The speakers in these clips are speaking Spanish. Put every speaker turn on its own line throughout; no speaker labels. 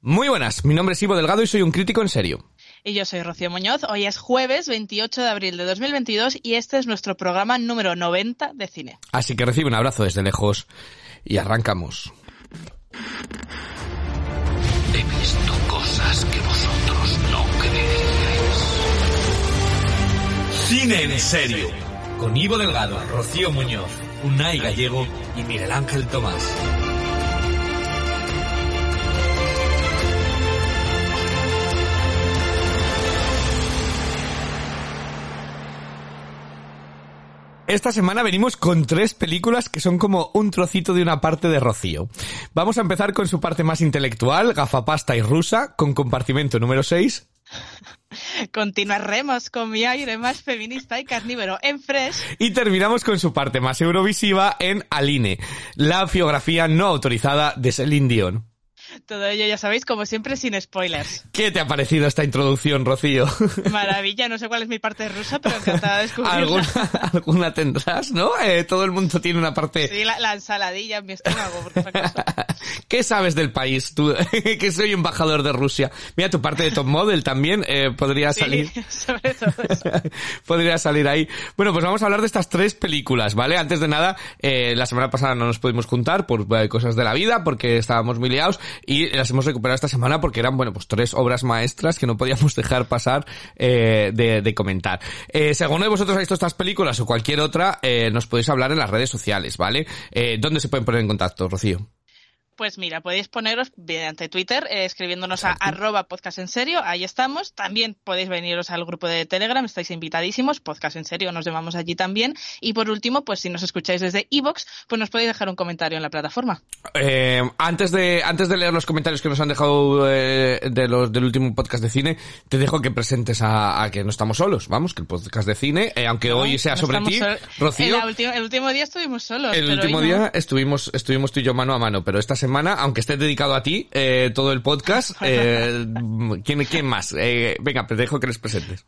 Muy buenas, mi nombre es Ivo Delgado y soy un crítico en serio.
Y yo soy Rocío Muñoz. Hoy es jueves 28 de abril de 2022 y este es nuestro programa número 90 de cine.
Así que recibe un abrazo desde lejos y arrancamos.
He visto cosas que vosotros no creeríais.
Cine en serio. Con Ivo Delgado, Rocío Muñoz, Unai Gallego y Miguel Ángel Tomás.
Esta semana venimos con tres películas que son como un trocito de una parte de Rocío. Vamos a empezar con su parte más intelectual, gafapasta y rusa, con compartimento número 6.
Continuaremos con mi aire más feminista y carnívoro en Fresh.
Y terminamos con su parte más eurovisiva en Aline, la biografía no autorizada de Celine Dion.
Todo ello, ya sabéis, como siempre, sin spoilers.
¿Qué te ha parecido esta introducción, Rocío?
Maravilla, no sé cuál es mi parte rusa, pero encantada de descubrirla.
¿Alguna, alguna tendrás, ¿no? Eh, todo el mundo tiene una parte...
Sí, la, la ensaladilla en mi estómago, por.
¿Qué sabes del país, tú, que soy embajador de Rusia? Mira, tu parte de top model también eh, podría
Sí,
salir...
sobre todo eso.
podría salir ahí. Bueno, pues vamos a hablar de estas tres películas, ¿vale? Antes de nada, eh, la semana pasada no nos pudimos juntar por eh, cosas de la vida, porque estábamos muy liados, y las hemos recuperado esta semana porque eran, bueno, pues tres obras maestras que no podíamos dejar pasar eh, de, de comentar. Eh, si alguno de vosotros ha visto estas películas o cualquier otra, eh, nos podéis hablar en las redes sociales, ¿vale? Eh, ¿Dónde se pueden poner en contacto, Rocío?
Pues mira, podéis poneros mediante Twitter, eh, escribiéndonos a arroba podcast en serio, ahí estamos. También podéis veniros al grupo de Telegram, estáis invitadísimos, podcast en serio, nos llamamos allí también. Y por último, pues si nos escucháis desde iVoox, pues nos podéis dejar un comentario en la plataforma.
Eh, antes de antes de leer los comentarios que nos han dejado eh, de los del último podcast de cine, te dejo que presentes a, a que no estamos solos. Vamos, que el podcast de cine, eh, aunque hoy sea
No
sobre ti, Rocío.
El último día estuvimos solos.
El
pero
último
hoy no.
día estuvimos estuvimos tú y yo mano a mano, pero esta semana, aunque esté dedicado a ti, eh, todo el podcast, eh, ¿quién, ¿quién más? Eh, venga, te dejo que les presentes.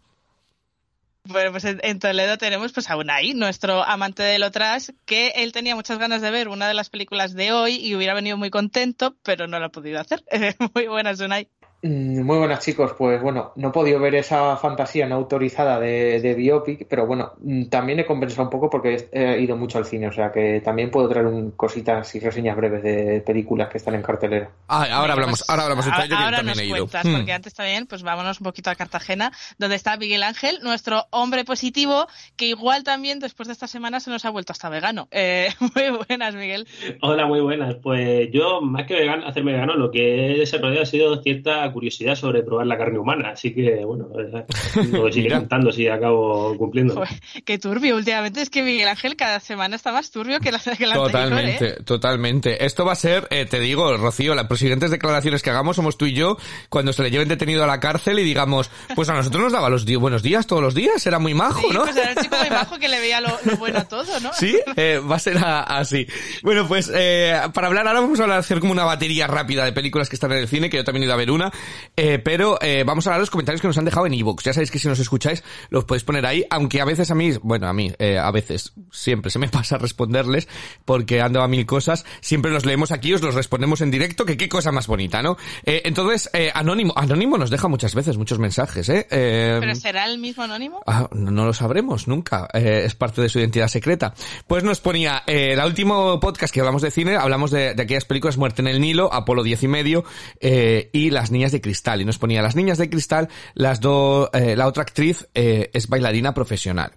Bueno, pues en, Toledo tenemos pues a Unai, nuestro amante de lo trash, que él tenía muchas ganas de ver una de las películas de hoy y hubiera venido muy contento, pero no lo ha podido hacer. muy buenas, Unai.
Mm, Muy buenas chicos, pues bueno, no he podido ver esa fantasía no autorizada de, de Biopic, pero bueno, mm, también he compensado un poco porque he ido mucho al cine, o sea que también puedo traer un, cositas y reseñas breves de películas que están en cartelera.
Ah, ahora hablamos,
pues,
ahora hablamos de
ahora,
yo
ahora
también
nos
he ido.
cuentas,
Hmm.
porque antes también, pues vámonos un poquito a Cartagena, donde está Miguel Ángel, nuestro hombre positivo, que igual también después de esta semana se nos ha vuelto hasta vegano. Eh, muy buenas, Miguel.
Hola, muy buenas. Pues yo, más que vegano, hacerme vegano, lo que he desarrollado ha sido cierta curiosidad sobre probar la carne humana. Así que, bueno, eh, lo sigue contando si acabo cumpliendo.
Joder, qué turbio últimamente, es que Miguel Ángel cada semana está más turbio que la, que la anterior, ¿eh?
Totalmente, totalmente. Esto va a ser, eh, te digo, Rocío, las siguientes declaraciones que hagamos somos tú y yo cuando se le lleven detenido a la cárcel y digamos, pues a nosotros nos daba los di- buenos días todos los días, era muy majo,
Sí,
¿no?
pues era el chico muy bajo que le veía lo, lo bueno a todo, ¿no?
Sí, eh, va a ser a- así. Bueno, pues eh, para hablar ahora vamos a hacer como una batería rápida de películas que están en el cine, que yo también he ido a ver una, eh, pero eh, vamos a hablar de los comentarios que nos han dejado en iVoox. Ya sabéis que si nos escucháis los podéis poner ahí, aunque a veces a mí, bueno, a mí, eh, a veces, siempre se me pasa responderles porque ando a mil cosas, siempre los leemos aquí, os los respondemos en directo, que qué cosa más bonita, ¿no? Eh, entonces, eh, Anónimo, Anónimo nos deja muchas veces muchos mensajes, ¿eh? Eh,
¿Pero será el mismo anónimo?
Ah, no, no lo sabremos nunca. Eh, es parte de su identidad secreta. Pues nos ponía, eh, el último podcast que hablamos de cine, hablamos de, de aquellas películas Muerte en el Nilo, Apolo 10 y medio, eh, y Las Niñas de Cristal. Y nos ponía Las Niñas de Cristal, las dos, eh, la otra actriz eh, es bailarina profesional.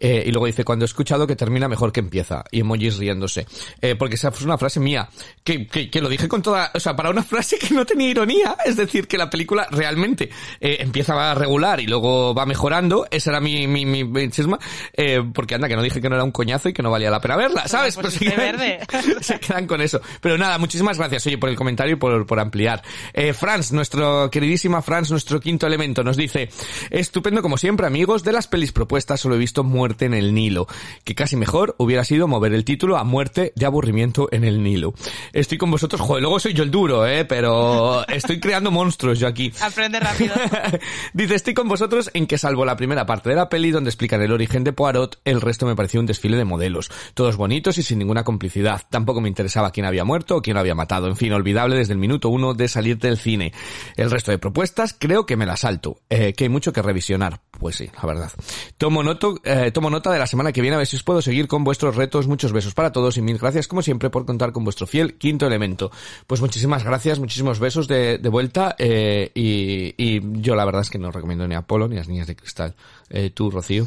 Eh, y luego dice, cuando he escuchado que termina mejor que empieza. Y emojis riéndose. Eh, porque esa fue una frase mía. Que, que, que lo dije con toda, o sea, para una frase que no tenía ironía. Es decir, que la película realmente eh, empieza a regular y luego va mejorando. Esa era mi, mi, mi, mi chisma. Eh, porque anda, que no dije que no era un coñazo y que no valía la pena verla, ¿sabes?
pues
se quedan-
verde.
se quedan con eso. Pero nada, muchísimas gracias, oye, por el comentario y por, por ampliar. Eh, Franz, nuestro queridísima Franz, nuestro quinto elemento, nos dice, estupendo como siempre amigos, de las pelis propuestas solo he visto Muerte en el Nilo, que casi mejor hubiera sido mover el título a Muerte de aburrimiento en el Nilo. Estoy con vosotros, joder, luego soy yo el duro, eh, pero estoy creando monstruos yo aquí.
Aprende rápido.
dice, estoy con vosotros en que salvo la primera parte de la peli donde explican el origen de Poirot, el resto me pareció un desfile de modelos, todos bonitos y sin ninguna complicidad. Tampoco me interesaba quién había muerto o quién lo había matado. En fin, olvidable desde el minuto uno de salir del cine. El resto de propuestas creo que me las salto, eh, que hay mucho que revisionar. Pues sí, la verdad. Tomo, noto, eh, tomo nota de la semana que viene a ver si os puedo seguir con vuestros retos. Muchos besos para todos y mil gracias como siempre por contar con vuestro fiel quinto elemento. Pues muchísimas gracias, muchísimos besos de, de vuelta eh, y, y, yo la verdad es que no recomiendo ni a Apolo ni a las niñas de cristal. Eh, tú, Rocío.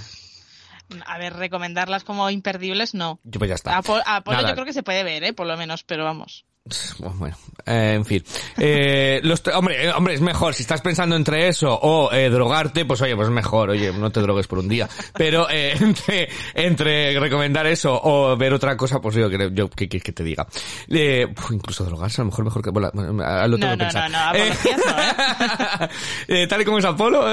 A ver, recomendarlas como imperdibles, no.
Yo pues ya está.
A, Pol- a Apolo yo creo que se puede ver, ¿eh? Por lo menos, pero vamos.
Bueno, eh, en fin. Eh, los hombre, eh, hombre, es mejor. Si estás pensando entre eso o eh, drogarte, pues oye, pues es mejor. Oye, no te drogues por un día. Pero eh, entre, entre recomendar eso o ver otra cosa, pues yo creo, yo que, que, que te diga. Eh, incluso drogarse, a lo mejor mejor que... Bueno, lo tengo
No,
que pensar.
no, no,
Eh, tal y como es Apolo,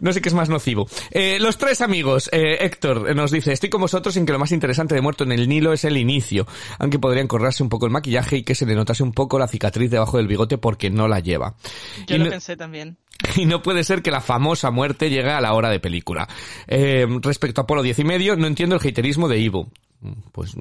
no sé qué es más nocivo. Eh, los tres amigos, eh, Héctor nos dice, estoy con vosotros en que lo más interesante de Muerto en el Nilo es el inicio, aunque podrían correrse un poco el maquillaje y que se le notase un poco la cicatriz debajo del bigote porque no la lleva.
Yo
Y
lo
no-
pensé también.
y no puede ser que la famosa muerte llegue a la hora de película. Eh, respecto a Apolo 10 y medio, no entiendo el haterismo de Ivo. Pues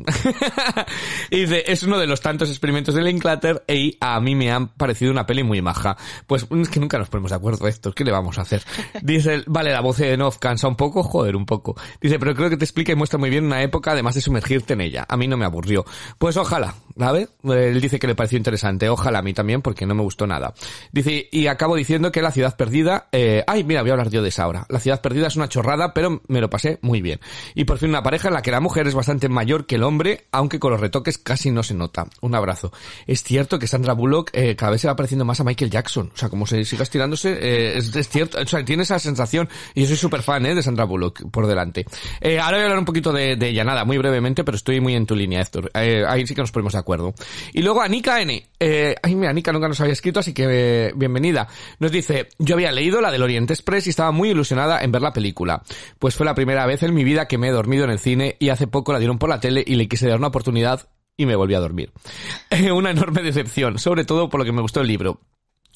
y dice, es uno de los tantos experimentos de Linklater y a mí me han parecido una peli muy maja. Pues es que nunca nos ponemos de acuerdo Héctor, ¿qué le vamos a hacer? Dice, vale, la voz de Nov cansa un poco, joder, un poco. Dice, pero creo que te explica y muestra muy bien una época además de sumergirte en ella. A mí no me aburrió. Pues ojalá, ¿sabes? Él dice que le pareció interesante, ojalá a mí también porque no me gustó nada. Dice, y acabo diciendo que La Ciudad Perdida, eh, ay, mira, voy a hablar yo de esa ahora. La Ciudad Perdida es una chorrada, pero me lo pasé muy bien. Y por fin una pareja en la que la mujer es bastante mayor que el hombre, aunque con los retoques casi no se nota. Un abrazo. Es cierto que Sandra Bullock eh, cada vez se va pareciendo más a Michael Jackson. O sea, como se siga estirándose, eh, es, cierto, o sea, tiene esa sensación. Y yo soy súper fan, eh, de Sandra Bullock, por delante. Eh, ahora voy a hablar un poquito de, de ella, nada, muy brevemente, pero estoy muy en tu línea, Héctor. Ahí sí que nos ponemos de acuerdo. Y luego Anika N. Eh, ay, mira, Anika nunca nos había escrito, así que bienvenida. Nos dice, yo había leído la del Oriente Express y estaba muy ilusionada en ver la película. Pues fue la primera vez en mi vida que me he dormido en el cine y hace poco la dieron por la tele y le quise dar una oportunidad y me volví a dormir. Eh, una enorme decepción, sobre todo por lo que me gustó el libro.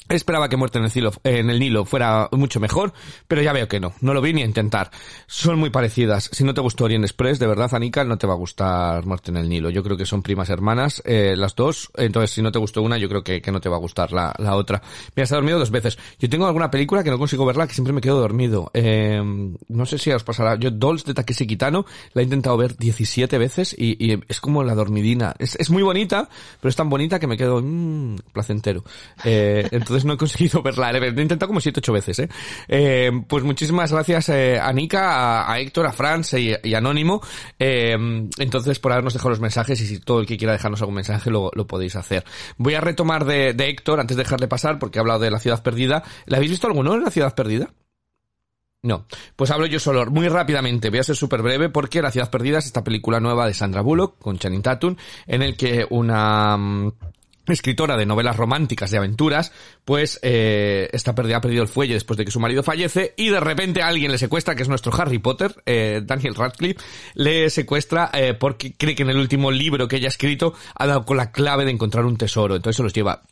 Esperaba que Muerte en el, Nilo, fuera mucho mejor, pero ya veo que no. No lo vi ni a intentar. Son muy parecidas. Si no te gustó Orient Express, de verdad, Anika, no te va a gustar Muerte en el Nilo. Yo creo que son primas hermanas, eh, las dos. Entonces, si no te gustó una, yo creo que, que no te va a gustar la, la otra. Me has dormido dos veces. Yo tengo alguna película que no consigo verla, que siempre me quedo dormido. Eh, no sé si os pasará. Yo, Dolls de Takeshi Kitano, la he intentado ver 17 veces y, y es como la dormidina. Es, es muy bonita, pero es tan bonita que me quedo mmm, placentero. Eh, entonces no he conseguido verla. He intentado como 7 8 veces, ¿eh? Eh, pues muchísimas gracias eh, a Nika, a, Héctor, a Franz y, y Anónimo. Eh, entonces por habernos dejado los mensajes y si todo el que quiera dejarnos algún mensaje lo, podéis hacer. Voy a retomar de, Héctor antes de dejarle pasar porque ha hablado de la ciudad perdida. ¿La habéis visto alguno en la ciudad perdida? No, pues hablo yo solo, muy rápidamente, voy a ser súper breve porque La ciudad perdida es esta película nueva de Sandra Bullock con Channing Tatum en el que una mm, escritora de novelas románticas de aventuras, pues eh, está perdida, ha perdido el fuelle después de que su marido fallece y de repente alguien le secuestra, que es nuestro Harry Potter, eh, Daniel Radcliffe, le secuestra eh, porque cree que en el último libro que ella ha escrito ha dado con la clave de encontrar un tesoro, entonces se los lleva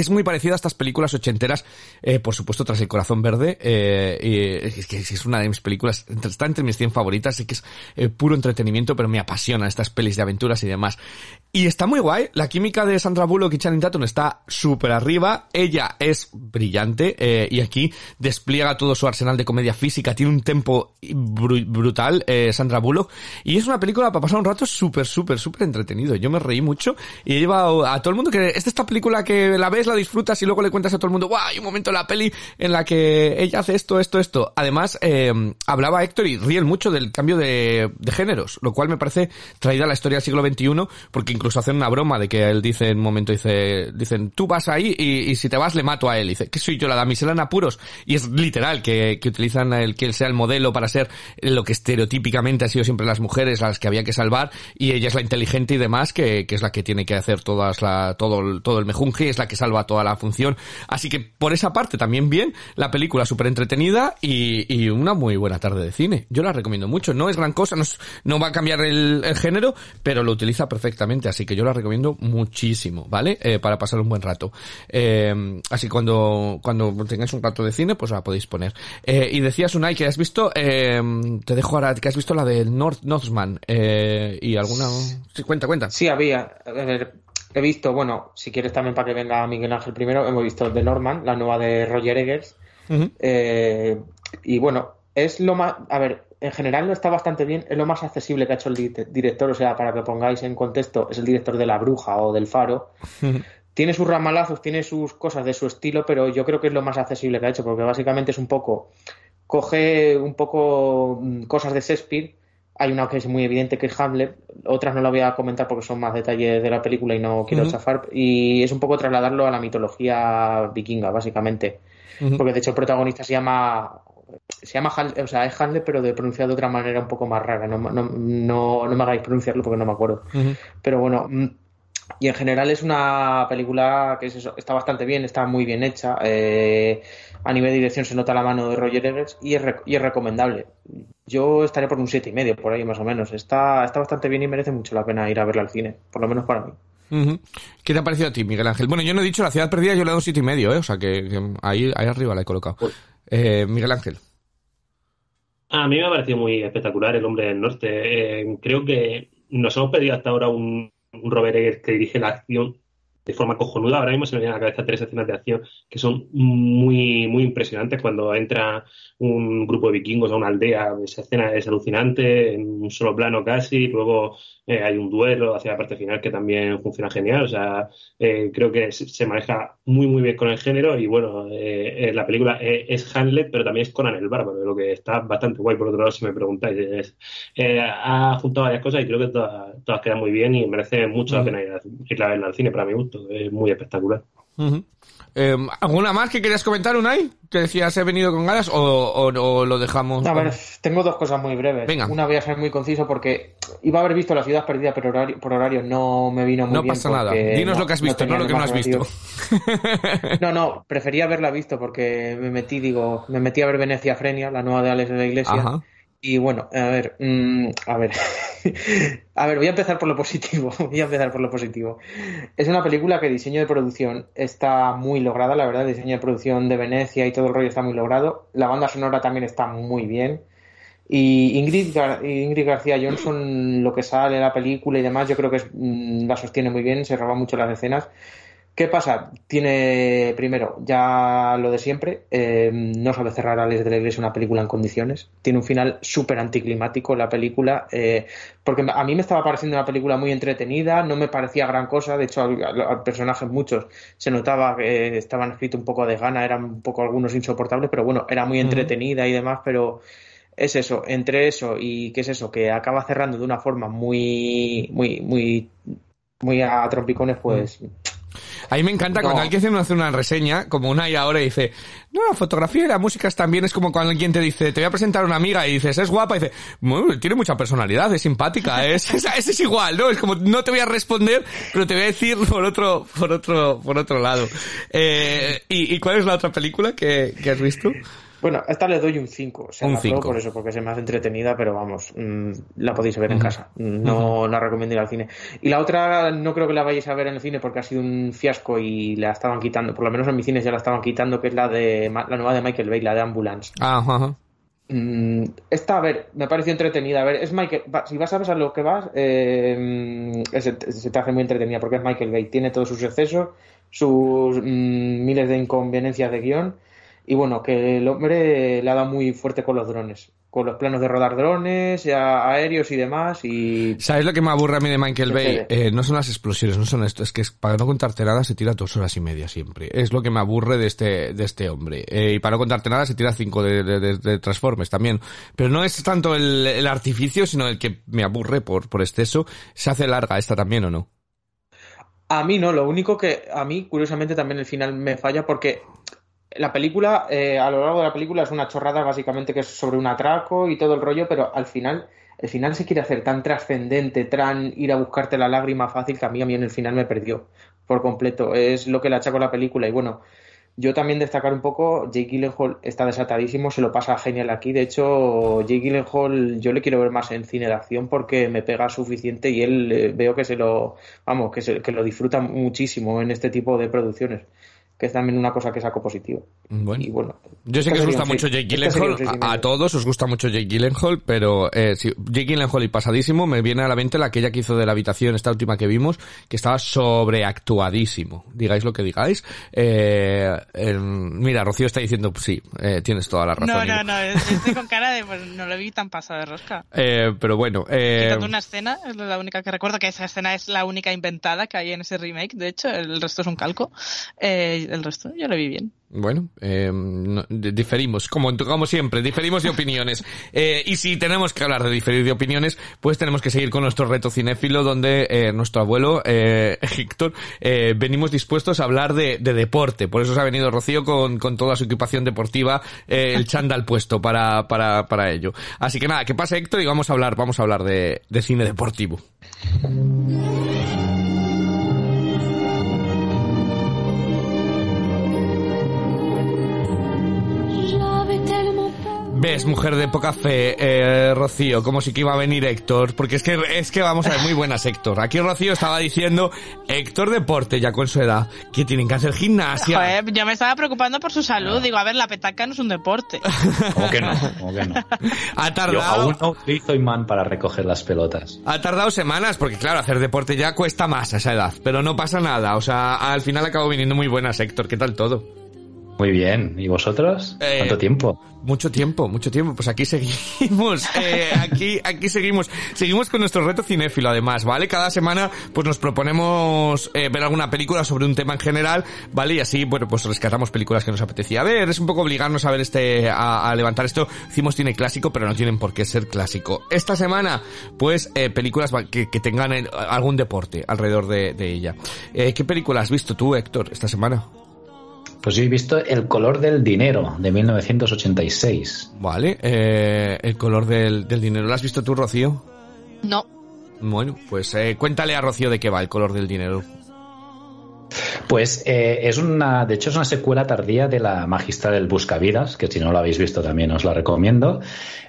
es muy parecida a estas películas ochenteras, eh, por supuesto, tras El Corazón Verde, eh, es que es una de mis películas, está entre mis 100 favoritas, sé que es eh, puro entretenimiento, pero me apasiona estas pelis de aventuras y demás. Y está muy guay, la química de Sandra Bullock y Channing Tatum está súper arriba, ella es brillante, eh, y aquí despliega todo su arsenal de comedia física, tiene un tempo bru- brutal, eh, Sandra Bullock, y es una película para pasar un rato súper, súper, súper entretenido. Yo me reí mucho y he llevado a todo el mundo que, esta es esta película que la ves, la disfrutas y luego le cuentas a todo el mundo, guau, hay un momento en la peli en la que ella hace esto, esto, esto. Además, eh, hablaba Héctor y ríen mucho del cambio de, de géneros, lo cual me parece traída a la historia del siglo XXI, porque incluso hacen una broma de que él dice en un momento, dice, dicen, tú vas ahí y, y si te vas le mato a él. Dice, que soy yo la damisela en apuros? Y es literal, que, que utilizan el que él sea el modelo para ser lo que estereotípicamente ha sido siempre las mujeres, las que había que salvar, y ella es la inteligente y demás, que, que es la que tiene que hacer todas la, todo, el- todo el mejunje, y es la que salva salva toda la función. Así que por esa parte también bien, la película súper entretenida y, y, una muy buena tarde de cine. Yo la recomiendo mucho, no es gran cosa, no, no va a cambiar el, el, género, pero lo utiliza perfectamente, así que yo la recomiendo muchísimo, ¿vale? Eh, para pasar un buen rato. Eh, así cuando, cuando tengáis un rato de cine, pues la podéis poner. Eh, y decías, Unai, que has visto, eh, te dejo ahora, que has visto la del North, Northman, y alguna... Sí, cuenta, cuenta.
Sí, había, a ver, he visto, bueno, si quieres también para que venga Miguel Ángel primero, hemos visto The Norman, la nueva de Roger Eggers. Uh -huh. eh, y bueno, es lo más. A ver, en general no está bastante bien, es lo más accesible que ha hecho el di director, o sea, para que pongáis en contexto, es el director de La Bruja o del Faro. Uh -huh. Tiene sus ramalazos, tiene sus cosas de su estilo, pero yo creo que es lo más accesible que ha hecho, porque básicamente es un poco. Coge un poco mm, cosas de Shakespeare hay una que es muy evidente que es Hamlet, otras no la voy a comentar porque son más detalles de la película y no quiero uh -huh. chafar, y es un poco trasladarlo a la mitología vikinga, básicamente. Uh -huh. Porque de hecho el protagonista se llama se llama o sea, es Hamlet, pero de pronunciado de otra manera un poco más rara. No, no, no, no me hagáis pronunciarlo porque no me acuerdo. Uh -huh. Pero bueno, mm, y en general es una película que es eso, está bastante bien, está muy bien hecha. Eh, a nivel de dirección se nota la mano de Roger Eggers y es, y es recomendable. Yo estaré por un siete y medio, por ahí más o menos. Está, está bastante bien y merece mucho la pena ir a verla al cine, por lo menos para mí.
¿Qué te ha parecido a ti, Miguel Ángel? Bueno, yo no he dicho la ciudad perdida, yo le he dado un siete y medio, ¿eh? o sea que, que ahí, ahí arriba la he colocado. Eh, Miguel Ángel.
A mí me ha parecido muy espectacular El Hombre del Norte. Eh, creo que nos hemos pedido hasta ahora un Robert Eggers que dirige la acción de forma cojonuda. Ahora mismo se me vienen a la cabeza tres escenas de acción que son muy, muy impresionantes. Cuando entra un grupo de vikingos a una aldea, esa escena es alucinante, en un solo plano casi. Luego eh, hay un duelo hacia la parte final que también funciona genial. O sea, eh, creo que se maneja muy, muy bien con el género. Y bueno, eh, la película es Hamlet, pero también es Conan el Bárbaro, lo que está bastante guay. Por otro lado, si me preguntáis, es, ha juntado varias cosas y creo que todas, todas quedan muy bien y merece mucho la pena ir a, ir a verla al cine, para mi gusto es muy espectacular.
Uh -huh. eh, ¿Alguna más que querías comentar, Unai? ¿Que decías he venido con ganas o, o, o lo dejamos?
A ver, tengo dos cosas muy breves.
Venga.
Una voy a ser muy conciso porque iba a haber visto La ciudad perdida, pero horario, por horario no me vino muy
no
bien.
No pasa nada. Dinos
no,
lo que has visto, no, no lo que no has visto.
no, no, prefería haberla visto porque me metí, digo, me metí a ver Venecia Frenia, la nueva de Alex de la Iglesia. Ajá. Y bueno, a ver, mmm, a ver, a ver, voy a empezar por lo positivo, voy a empezar por lo positivo. Es una película que diseño de producción está muy lograda, la verdad, diseño de producción de Venecia y todo el rollo está muy logrado. La banda sonora también está muy bien. Y Ingrid, Gar Ingrid García Johnson, lo que sale de la película y demás, yo creo que es, mmm, la sostiene muy bien, se roba mucho las escenas. ¿Qué pasa? Tiene, primero, ya lo de siempre, eh, no sabe cerrar a Les de la Iglesia una película en condiciones. Tiene un final súper anticlimático la película, eh, porque a mí me estaba pareciendo una película muy entretenida, no me parecía gran cosa, de hecho, al, al personajes muchos se notaba que estaban escritos un poco de gana, eran un poco algunos insoportables, pero bueno, era muy entretenida y demás, pero es eso, entre eso y qué es eso, que acaba cerrando de una forma muy, muy, muy, muy a trompicones, pues.
A mí me encanta no. cuando alguien hace una reseña, como una y ahora, y dice, no, la fotografía y la música también es como cuando alguien te dice, te voy a presentar a una amiga y dices, es guapa, y dice, tiene mucha personalidad, es simpática, es, es, es, es, igual, ¿no? Es como, no te voy a responder, pero te voy a decir por otro, por otro, por otro lado. Eh, ¿y, ¿y, cuál es la otra película que, que has visto?
Bueno, a esta le doy un 5. O sea,
un 5.
por eso, porque es más entretenida, pero vamos, mmm, la podéis ver en casa. No la recomiendo ir al cine. Y la otra no creo que la vayáis a ver en el cine porque ha sido un fiasco y la estaban quitando. Por lo menos en mis cines ya la estaban quitando, que es la de la nueva de Michael Bay, la de Ambulance.
Ajá. ajá.
Mm, esta, a ver, me pareció entretenida. A ver, es Michael. Si vas a ver a lo que vas, eh, se, se, te hace muy entretenida porque es Michael Bay. Tiene todos sus excesos, sus mmm, miles de inconveniencias de guion y bueno, que el hombre le ha dado muy fuerte con los drones, con los planos de rodar drones, aéreos y demás. y
¿Sabes lo que me aburre a mí de Michael Bay? Eh, no son las explosiones, no son esto, es que para no contarte nada se tira dos horas y media siempre. Es lo que me aburre de este, de este hombre. Eh, y para no contarte nada se tira cinco de, de, de, de Transformers también. Pero no es tanto el, el, artificio, sino el que me aburre por, por exceso. ¿Se hace larga esta también o no?
A mí no, lo único que a mí, curiosamente, también el final me falla porque la película, eh, a lo largo de la película es una chorrada básicamente que es sobre un atraco y todo el rollo, pero al final el final se quiere hacer tan trascendente, tan ir a buscarte la lágrima fácil que a mí, a mí en el final me perdió por completo. Es lo que le achaco la película y bueno, yo también destacar un poco, Jake Gyllenhaal está desatadísimo, se lo pasa genial aquí. De hecho, Jake Gyllenhaal yo le quiero ver más en cine de acción porque me pega suficiente y él eh, veo que se lo, vamos, que, se, que lo disfruta muchísimo en este tipo de producciones que es también una cosa que saco positivo.
Bueno.
Y bueno,
Yo sé que os gusta mucho Jake Gyllenhaal, a, a, todos os gusta mucho Jake Gyllenhaal, pero eh, si, Jake Gyllenhaal y pasadísimo, me viene a la mente la aquella que hizo de la habitación, esta última que vimos, que estaba sobreactuadísimo. Digáis lo que digáis. Eh, eh, mira, Rocío está diciendo, sí, eh, tienes toda la razón.
No, no, no, estoy con cara de, pues no lo vi tan pasado de rosca.
Eh, pero bueno. Eh,
Quitando una escena, es la única que recuerdo, que esa escena es la única inventada que hay en ese remake, de hecho, el resto es un calco. Eh, el resto yo lo vi bien.
Bueno, eh, no, diferimos, como, como siempre, diferimos de opiniones. Eh, y si tenemos que hablar de diferir de opiniones, pues tenemos que seguir con nuestro reto cinéfilo, donde eh, nuestro abuelo, eh, Héctor, eh, venimos dispuestos a hablar de, de, deporte. Por eso se ha venido Rocío con, con toda su equipación deportiva, eh, el chándal puesto para, para, para ello. Así que nada, que pase Héctor y vamos a hablar, vamos a hablar de, de cine deportivo. Ves, mujer de poca fe, eh, Rocío, como si que iba a venir Héctor, porque es que, es que vamos a ver, muy buenas Héctor. Aquí Rocío estaba diciendo, Héctor Deporte, ya con su edad, que tienen que hacer gimnasia.
Joder, yo me estaba preocupando por su salud, no. digo, a ver, la petaca no es un deporte.
¿Cómo que no? ¿Cómo que no?
Ha tardado...
Yo aún no utilizo imán para recoger las pelotas.
Ha tardado semanas, porque claro, hacer deporte ya cuesta más a esa edad, pero no pasa nada, o sea, al final acabo viniendo muy buenas Héctor, ¿qué tal todo?
Muy bien. ¿Y vosotros? Eh, ¿Cuánto tiempo?
Mucho tiempo, mucho tiempo. Pues aquí seguimos. Eh, aquí, aquí seguimos. Seguimos con nuestro reto cinéfilo, además, ¿vale? Cada semana, pues nos proponemos eh, ver alguna película sobre un tema en general, ¿vale? Y así, bueno, pues rescatamos películas que nos apetecía ver. Es un poco obligarnos a ver este, a, a levantar esto. Hicimos cine clásico, pero no tienen por qué ser clásico. Esta semana, pues, eh, películas que, que tengan el, algún deporte alrededor de, de ella. Eh, ¿Qué película has visto tú, Héctor, esta semana?
Pues yo he visto El color del dinero de 1986.
Vale, eh, El color del, del, dinero. ¿Lo has visto tú, Rocío?
No.
Bueno, pues eh, cuéntale a Rocío de qué va El color del dinero.
Pues eh, es una, de hecho es una secuela tardía de la Magistral del Buscavidas, que si no lo habéis visto también os la recomiendo.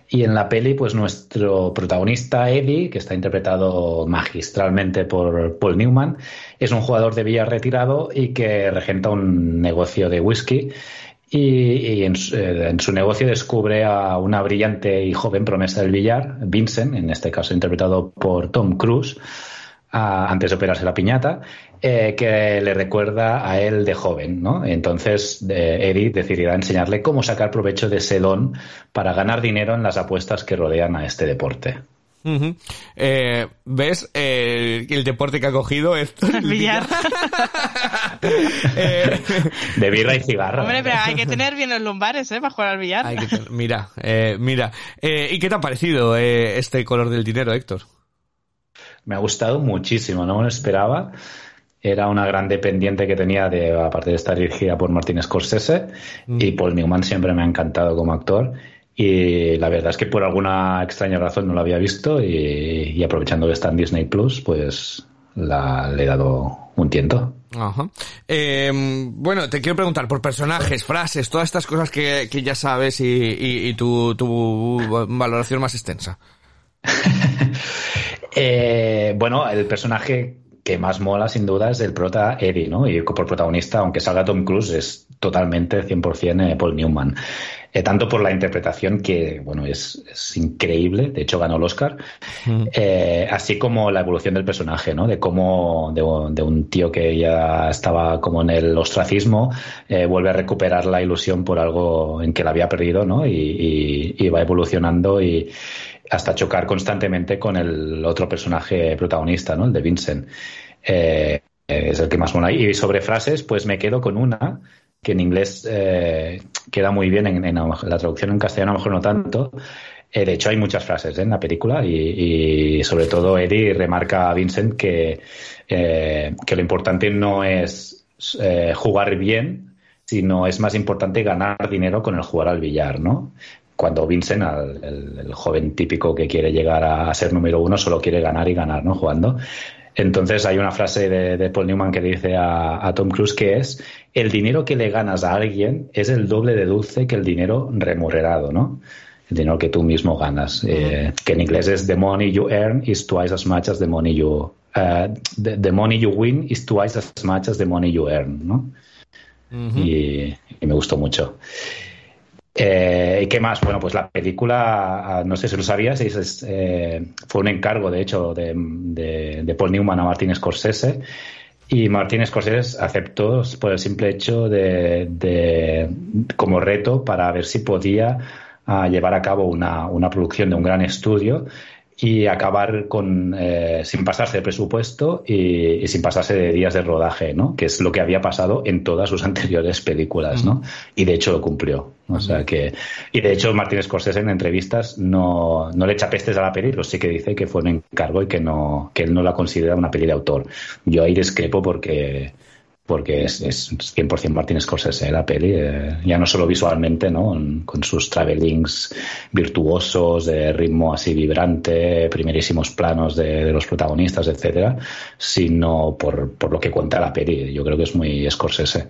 Y en la peli, pues nuestro protagonista Eddie, que está interpretado magistralmente por Paul Newman, es un jugador de billar retirado y que regenta un negocio de whisky. Y, y en, su, eh, en, su, negocio descubre a una brillante y joven promesa del billar, Vincent, en este caso interpretado por Tom Cruise, antes de operarse la piñata, eh, que le recuerda a él de joven. Entonces eh, Eddie decidirá enseñarle cómo sacar provecho de ese don para ganar dinero en las apuestas que rodean a este deporte.
Uh -huh. eh, ¿Ves eh, el deporte que ha cogido esto?
El billar.
eh, de birra y cigarro.
Hombre, pero hay que tener bien los lumbares, ¿eh? Para jugar al billar.
Hay que tener, mira, eh, mira. Eh, ¿Y qué te ha parecido eh, este color del dinero, Héctor?
Me ha gustado muchísimo, no me lo esperaba. Era una gran dependiente que tenía de, aparte de estar dirigida por Martin Scorsese, mm. y Paul Newman siempre me ha encantado como actor. Y la verdad es que por alguna extraña razón no la había visto y, y aprovechando que está en Disney Plus, pues la, le he dado un tiento.
Ajá. Eh, bueno, te quiero preguntar por personajes, frases, todas estas cosas que, que ya sabes y, y, y tu, tu, valoración más extensa.
eh, bueno, el personaje que más mola sin duda es el prota Eddie, ¿no? Y por protagonista, aunque salga Tom Cruise, es totalmente 100% Paul Newman. Eh, tanto por la interpretación que, bueno, es, es increíble, de hecho ganó el Oscar, mm. eh, así como la evolución del personaje, ¿no? De cómo de, de, un tío que ya estaba como en el ostracismo, eh, vuelve a recuperar la ilusión por algo en que la había perdido, ¿no? Y, y, y va evolucionando y hasta chocar constantemente con el otro personaje protagonista, ¿no? El de Vincent. Eh, es el que más mola. Y sobre frases, pues me quedo con una que en inglés eh, queda muy bien, en, la traducción en castellano a lo mejor no tanto. Eh, de hecho, hay muchas frases ¿eh? en la película y, sobre todo Eddie remarca a Vincent que, que lo importante no es jugar bien, sino es más importante ganar dinero con el jugar al billar, ¿no? cuando Vincent, el, joven típico que quiere llegar a, ser número uno, solo quiere ganar y ganar, ¿no? Jugando. Entonces hay una frase de, Paul Newman que dice a, Tom Cruise que es el dinero que le ganas a alguien es el doble de dulce que el dinero remunerado, ¿no? El dinero que tú mismo ganas, eh, que en inglés es the money you earn is twice as much as the money you uh, the, money you win is twice as much as the money you earn, ¿no? y, me gustó mucho. Eh, ¿Y qué más? Bueno, pues la película, no sé si lo sabías, eh, fue un encargo, de hecho, de, Paul Newman a Martin Scorsese. Y Martin Scorsese aceptó por el simple hecho de, como reto para ver si podía ah, llevar a cabo una, una, producción de un gran estudio y acabar con eh, sin pasarse de presupuesto y, sin pasarse de días de rodaje, ¿no? Que es lo que había pasado en todas sus anteriores películas, ¿no? Y de hecho lo cumplió. O sea que y de hecho Martin Scorsese en entrevistas no, no le echa pestes a la peli, pero sí que dice que fue un encargo y que no que él no la considera una peli de autor. Yo ahí discrepo porque porque es, es 100% Martin Scorsese la peli, eh, ya no solo visualmente, ¿no? con sus travelings virtuosos, de ritmo así vibrante, primerísimos planos de, los protagonistas, etcétera, sino por, por, lo que cuenta la peli. Yo creo que es muy Scorsese.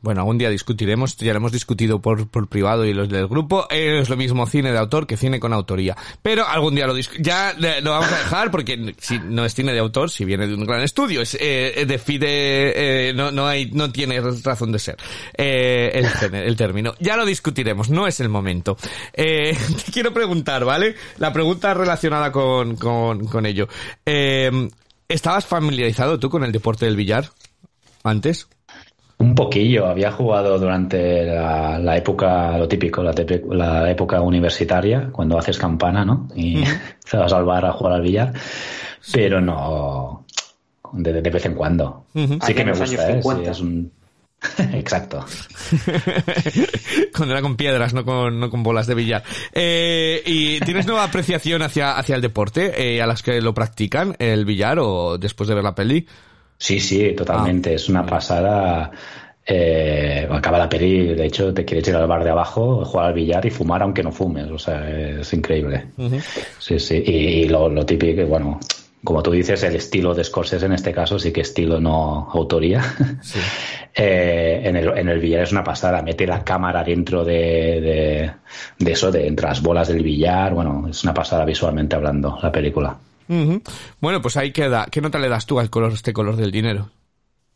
Bueno, algún día discutiremos, ya lo hemos discutido por, por privado y los del grupo, es lo mismo cine de autor que cine con autoría. Pero algún día lo ya lo vamos a dejar porque si no es cine de autor, si viene de un gran estudio, es eh, de FIDE, eh, no, no hay, no tiene razón de ser eh, el, el término. Ya lo discutiremos, no es el momento. Eh, te quiero preguntar, ¿vale? La pregunta relacionada con, con, con ello. Eh, ¿Estabas familiarizado tú con el deporte del billar antes?
Un poquillo, había jugado durante la, época, lo típico, la, época universitaria, cuando haces campana, ¿no? Y te vas al bar a jugar al billar, pero no de, vez en cuando. Sí que me gusta, ¿eh? es un... Exacto.
cuando era con piedras, no con, no con bolas de billar. Eh, ¿Y tienes nueva apreciación hacia, hacia el deporte, eh, a las que lo practican, el billar, o después de ver la peli?
Sí, sí, totalmente. Ah. Es una pasada. Eh, acaba la peli, de hecho, te quieres ir al bar de abajo, jugar al billar y fumar aunque no fumes. O sea, es increíble. Sí, sí. Y, lo, lo, típico, bueno, como tú dices, el estilo de Scorsese en este caso sí que estilo no autoría. eh, en, el, en el billar es una pasada. Mete la cámara dentro de, de, de eso, de entre las bolas del billar. Bueno, es una pasada visualmente hablando la película.
Bueno, pues ahí queda. ¿Qué nota le das tú al color, este color del dinero?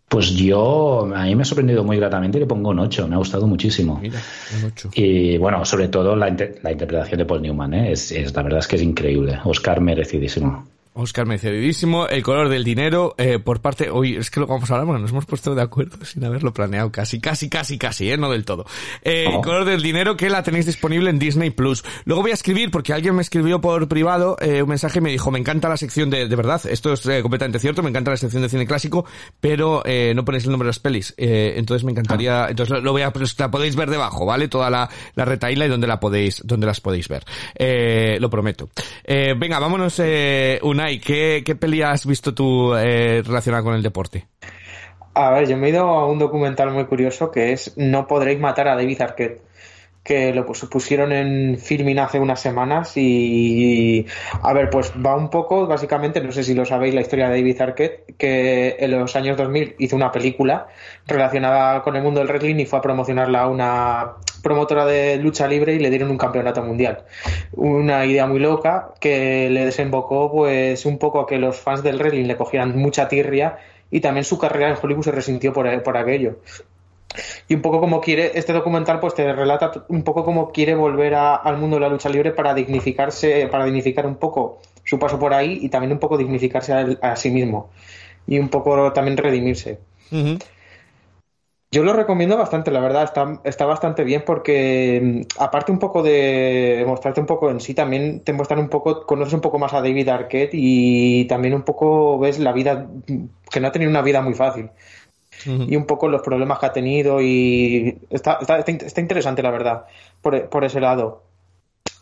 Pues yo, a mí me ha sorprendido muy gratamente y le pongo un 8, me ha gustado muchísimo. Mira, un 8. Y bueno, sobre todo la, interpretación de Paul Newman, ¿eh? es, la verdad es que es increíble. Oscar merecidísimo.
Oscar Mercedísimo, el color del dinero, eh, por parte, hoy es que lo vamos a hablar, bueno, nos hemos puesto de acuerdo sin haberlo planeado, casi, casi, casi, casi, eh, no del todo. Eh, El color del dinero que la tenéis disponible en Disney Plus. Luego voy a escribir, porque alguien me escribió por privado, eh, un mensaje y me dijo, me encanta la sección de, de verdad, esto es eh, completamente cierto, me encanta la sección de cine clásico, pero eh, no ponéis el nombre de las pelis, eh, entonces me encantaría, ah. entonces lo voy a, pues, la podéis ver debajo, ¿vale? Toda la, la retaíla y donde la podéis, donde las podéis ver. Eh, lo prometo. Eh, venga, vámonos, eh, Unai, ¿qué, qué peli has visto tú eh, relacionada con el deporte?
A ver, yo me he ido a un documental muy curioso que es No podréis matar a David Arquette que lo pusieron en filming hace unas semanas y, a ver, pues va un poco, básicamente, no sé si lo sabéis, la historia de David Arquette, que en los años 2000 hizo una película relacionada con el mundo del wrestling y fue a promocionarla a una promotora de lucha libre y le dieron un campeonato mundial. Una idea muy loca que le desembocó pues un poco a que los fans del wrestling le cogieran mucha tirria y también su carrera en Hollywood se resintió por, por aquello. Y un poco como quiere, este documental pues te relata un poco cómo quiere volver al mundo de la lucha libre para dignificarse, para dignificar un poco su paso por ahí y también un poco dignificarse a, sí mismo. Y un poco también redimirse. Yo lo recomiendo bastante, la verdad, está, está bastante bien porque mm, aparte un poco de mostrarte un poco en sí, también te muestran un poco, conoces un poco más a David Arquette y también un poco ves la vida, que no ha tenido una vida muy fácil y un poco los problemas que ha tenido y está, está, está interesante la verdad por, por ese lado.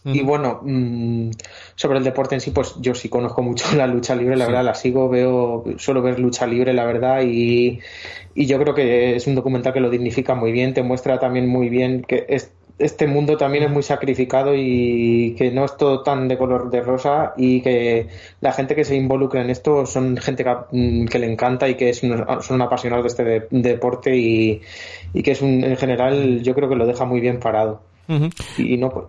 Y bueno, mm, sobre el deporte en sí, pues yo sí conozco mucho la lucha libre, la verdad, la sigo, veo, suelo ver lucha libre, la verdad, y, y, yo creo que es un documental que lo dignifica muy bien, te muestra también muy bien que es, este mundo también es muy sacrificado y que no es todo tan de color de rosa y que la gente que se involucra en esto son gente que, mm, le encanta y que es son apasionados de este deporte y, que es un, en general yo creo que lo deja muy bien parado. Y no pues,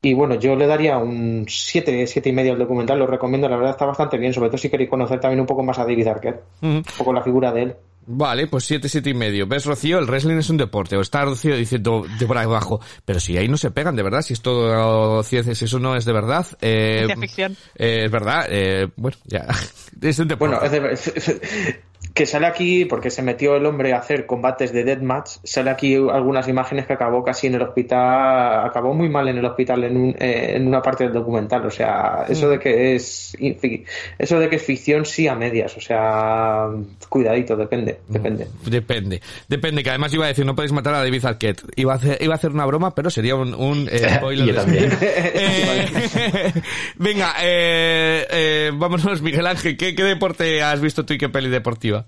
y bueno, yo le daría un 7, 7 y medio al documental, lo recomiendo, la verdad está bastante bien, sobre todo si queréis conocer también un poco más a David Arquette, un poco la figura de él.
Vale, pues 7, 7 y medio. ¿Ves, Rocío? El wrestling es un deporte. O está Rocío diciendo de por ahí abajo. Pero si ahí no se pegan, de verdad. Si es todo ciencia, si eso no es de verdad. Eh,
ficción.
Eh, es verdad. Eh, bueno, ya. Es un deporte.
Bueno, es de, que sale aquí, porque se metió el hombre a hacer combates de deathmatch, sale aquí algunas imágenes que acabó casi en el hospital, acabó muy mal en el hospital en, un, eh, en una parte del documental, o sea, eso de que es eso de que es ficción sí a medias, o sea, cuidadito, depende, depende.
Depende, depende, que además iba a decir, no podéis matar a David Arquette, iba a hacer, iba a hacer una broma, pero sería un, un eh, spoiler.
también.
Eh, venga, eh, vámonos, Miguel Ángel, ¿qué, ¿qué deporte has visto tú y qué peli deportiva?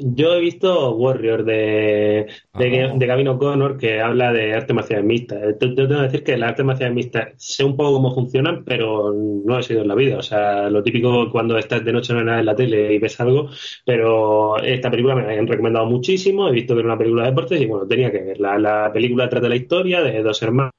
Yo he visto Warrior de, de, de Gavin O'Connor que habla de arte marcial mixta. Yo tengo que decir que las artes marciales mixtas sé un poco cómo funcionan, pero no he sido en la vida. O sea, lo típico cuando estás de noche en la tele y ves algo, pero esta película me la han recomendado muchísimo. He visto que era una película de deportes y bueno, tenía que verla. La película trata la historia de dos hermanos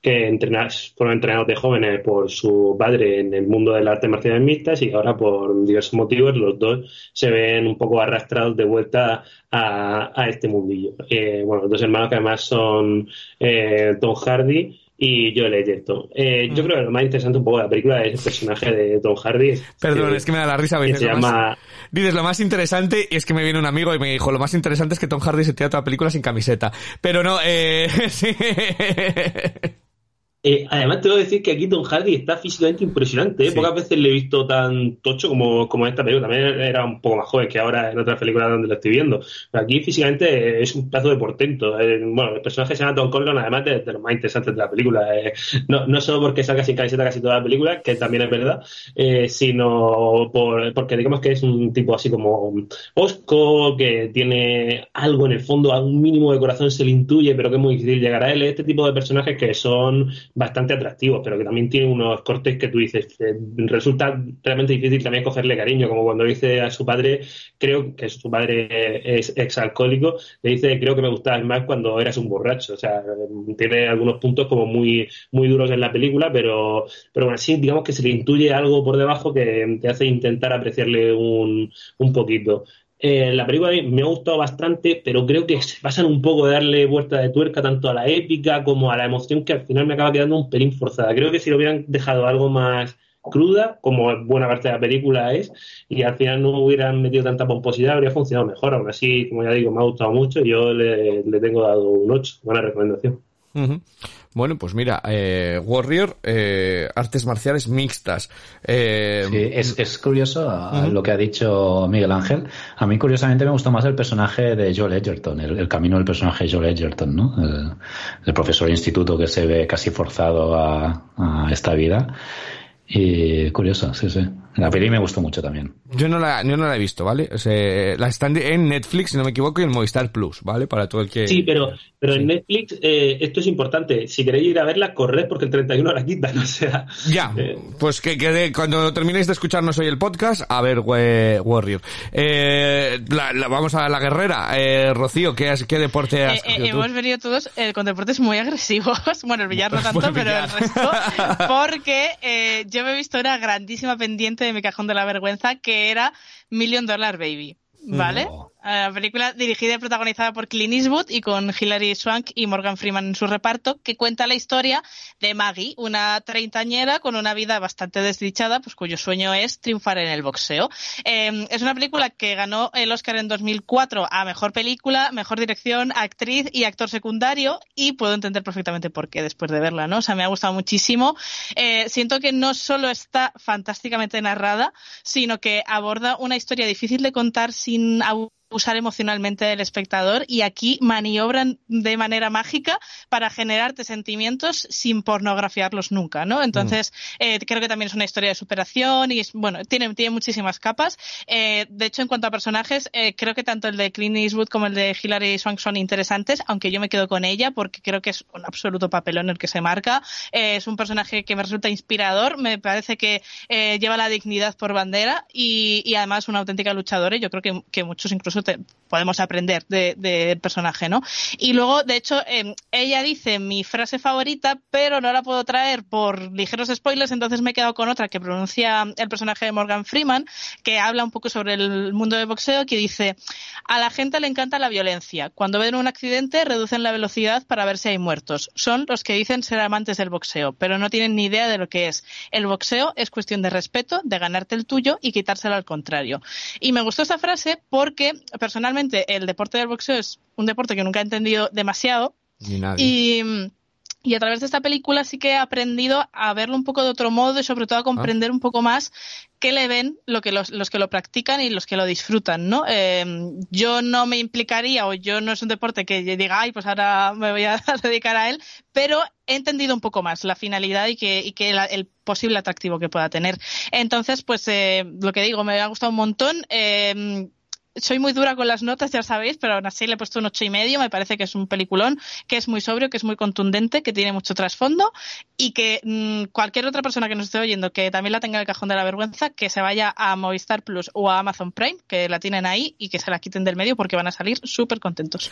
que entrenas, fueron entrenados de jóvenes por su padre en el mundo del arte marcial mixtas y ahora por diversos motivos los dos se ven un poco arrastrados de vuelta a, este mundillo. Eh, bueno, los dos hermanos que además son eh, Tom Hardy y Joel Edgerton. Eh, Yo mm. creo que lo más interesante un poco de la película es el personaje de Tom Hardy.
Perdón, es que me da la risa.
Que se llama...
dices, lo más interesante, y es que me viene un amigo y me dijo, lo más interesante es que Tom Hardy se tira toda la película sin camiseta. Pero no, eh...
Eh, además, tengo que decir que aquí Tom Hardy está físicamente impresionante. ¿eh? Pocas veces le he visto tan tocho como, como en esta película. También era un poco más joven que ahora en otras películas donde lo estoy viendo. Pero aquí físicamente es un plazo de portento. Eh, bueno, el personaje se llama Tom Collins, además de, los más interesantes de la película. No, no solo porque salga sin camiseta casi toda la película, que también es verdad, sino por, porque digamos que es un tipo así como osco, que tiene algo en el fondo, a un mínimo de corazón se le intuye, pero que es muy difícil llegar a él. Este tipo de personajes que son bastante atractivos, pero que también tiene unos cortes que tú dices, resulta realmente difícil también cogerle cariño, como cuando dice a su padre, creo que su padre es exalcohólico, le dice, creo que me gustabas más cuando eras un borracho, o sea, tiene algunos puntos como muy, muy duros en la película, pero, pero bueno, sí, digamos que se le intuye algo por debajo que te hace intentar apreciarle un, un poquito. Eh, la película me ha gustado bastante, pero creo que se pasan un poco de darle vuelta de tuerca tanto a la épica como a la emoción que al final me acaba quedando un pelín forzada. Creo que si lo hubieran dejado algo más cruda, como buena parte de la película es, y al final no hubieran metido tanta pomposidad, habría funcionado mejor. Aún así, como ya digo, me ha gustado mucho y yo le, tengo dado un 8, buena recomendación.
Bueno, pues mira, eh, Warrior, eh, artes marciales mixtas. Eh,
sí, es, es curioso lo que ha dicho Miguel Ángel. A mí, curiosamente, me gustó más el personaje de Joel Edgerton, el, camino del personaje de Joel Edgerton, ¿no? El, profesor de instituto que se ve casi forzado a, a esta vida. Y curioso, sí, sí. La peli me gustó mucho también.
Yo no la, yo no la he visto, ¿vale? O sea, la están en Netflix, si no me equivoco, y en Movistar Plus, ¿vale? Para todo el que...
Sí, pero, pero en Netflix eh, esto es importante. Si queréis ir a verla, corred porque el 31 la quitan, o sea...
Ya, eh, pues que quede, cuando terminéis de escucharnos hoy el podcast, a ver Warrior. Eh, vamos a la guerrera. Eh, Rocío, ¿qué, qué deporte has
eh, Hemos venido todos con deportes muy agresivos. Bueno, el billar no tanto, pero el resto. Porque yo me he visto una grandísima pendiente de mi cajón de la vergüenza, que era Million Dollar Baby. ¿Vale? La película dirigida y protagonizada por Clint Eastwood y con Hilary Swank y Morgan Freeman en su reparto, que cuenta la historia de Maggie, una treintañera con una vida bastante desdichada, pues cuyo sueño es triunfar en el boxeo. Em, es una película que ganó el Oscar en 2004 a Mejor Película, Mejor Dirección, Actriz y Actor Secundario y puedo entender perfectamente por qué después de verla, ¿no? O sea, me ha gustado muchísimo. Eh, siento que no solo está fantásticamente narrada, sino que aborda una historia difícil de contar sin abusar emocionalmente del espectador y aquí maniobran de manera mágica para generarte sentimientos sin pornografiarlos nunca, ¿no? Entonces, eh, creo que también es una historia de superación y bueno, tiene, tiene muchísimas capas. Eh, de hecho, en cuanto a personajes, eh, creo que tanto el de Clint Eastwood como el de Hilary Swank son interesantes, aunque yo me quedo con ella porque creo que es un absoluto papelón el que se marca. Eh, es un personaje que me resulta inspirador, me parece que eh, lleva la dignidad por bandera y, además una auténtica luchadora yo creo que muchos incluso te, podemos aprender del de, personaje, ¿no? Y luego, de hecho, eh, ella dice mi frase favorita, pero no la puedo traer por ligeros spoilers, entonces me he quedado con otra que pronuncia el personaje de Morgan Freeman, que habla un poco sobre el mundo del boxeo, que dice, a la gente le encanta la violencia. Cuando ven un accidente, reducen la velocidad para ver si hay muertos. Son los que dicen ser amantes del boxeo, pero no tienen ni idea de lo que es. El boxeo es cuestión de respeto, de ganarte el tuyo y quitárselo al contrario. Y me gustó esta frase porque, personalmente, el deporte del boxeo es un deporte que nunca he entendido demasiado. Y y a través de esta película sí que he aprendido a verlo un poco de otro modo y sobre todo a comprender un poco más qué le ven lo que los, los, que lo practican y los que lo disfrutan, ¿no? Eh, yo no me implicaría o yo no es un deporte que diga, ay, pues ahora me voy a dedicar a él, pero he entendido un poco más la finalidad y que, y que el, el posible atractivo que pueda tener. Entonces, pues eh, lo que digo, me ha gustado un montón. Eh, soy muy dura con las notas, ya sabéis, pero aún así le he puesto un ocho y medio. Me parece que es un peliculón, que es muy sobrio, que es muy contundente, que tiene mucho trasfondo y que mmm, cualquier otra persona que nos esté oyendo que también la tenga en el cajón de la vergüenza, que se vaya a Movistar Plus o a Amazon Prime, que la tienen ahí y que se la quiten del medio porque van a salir súper contentos.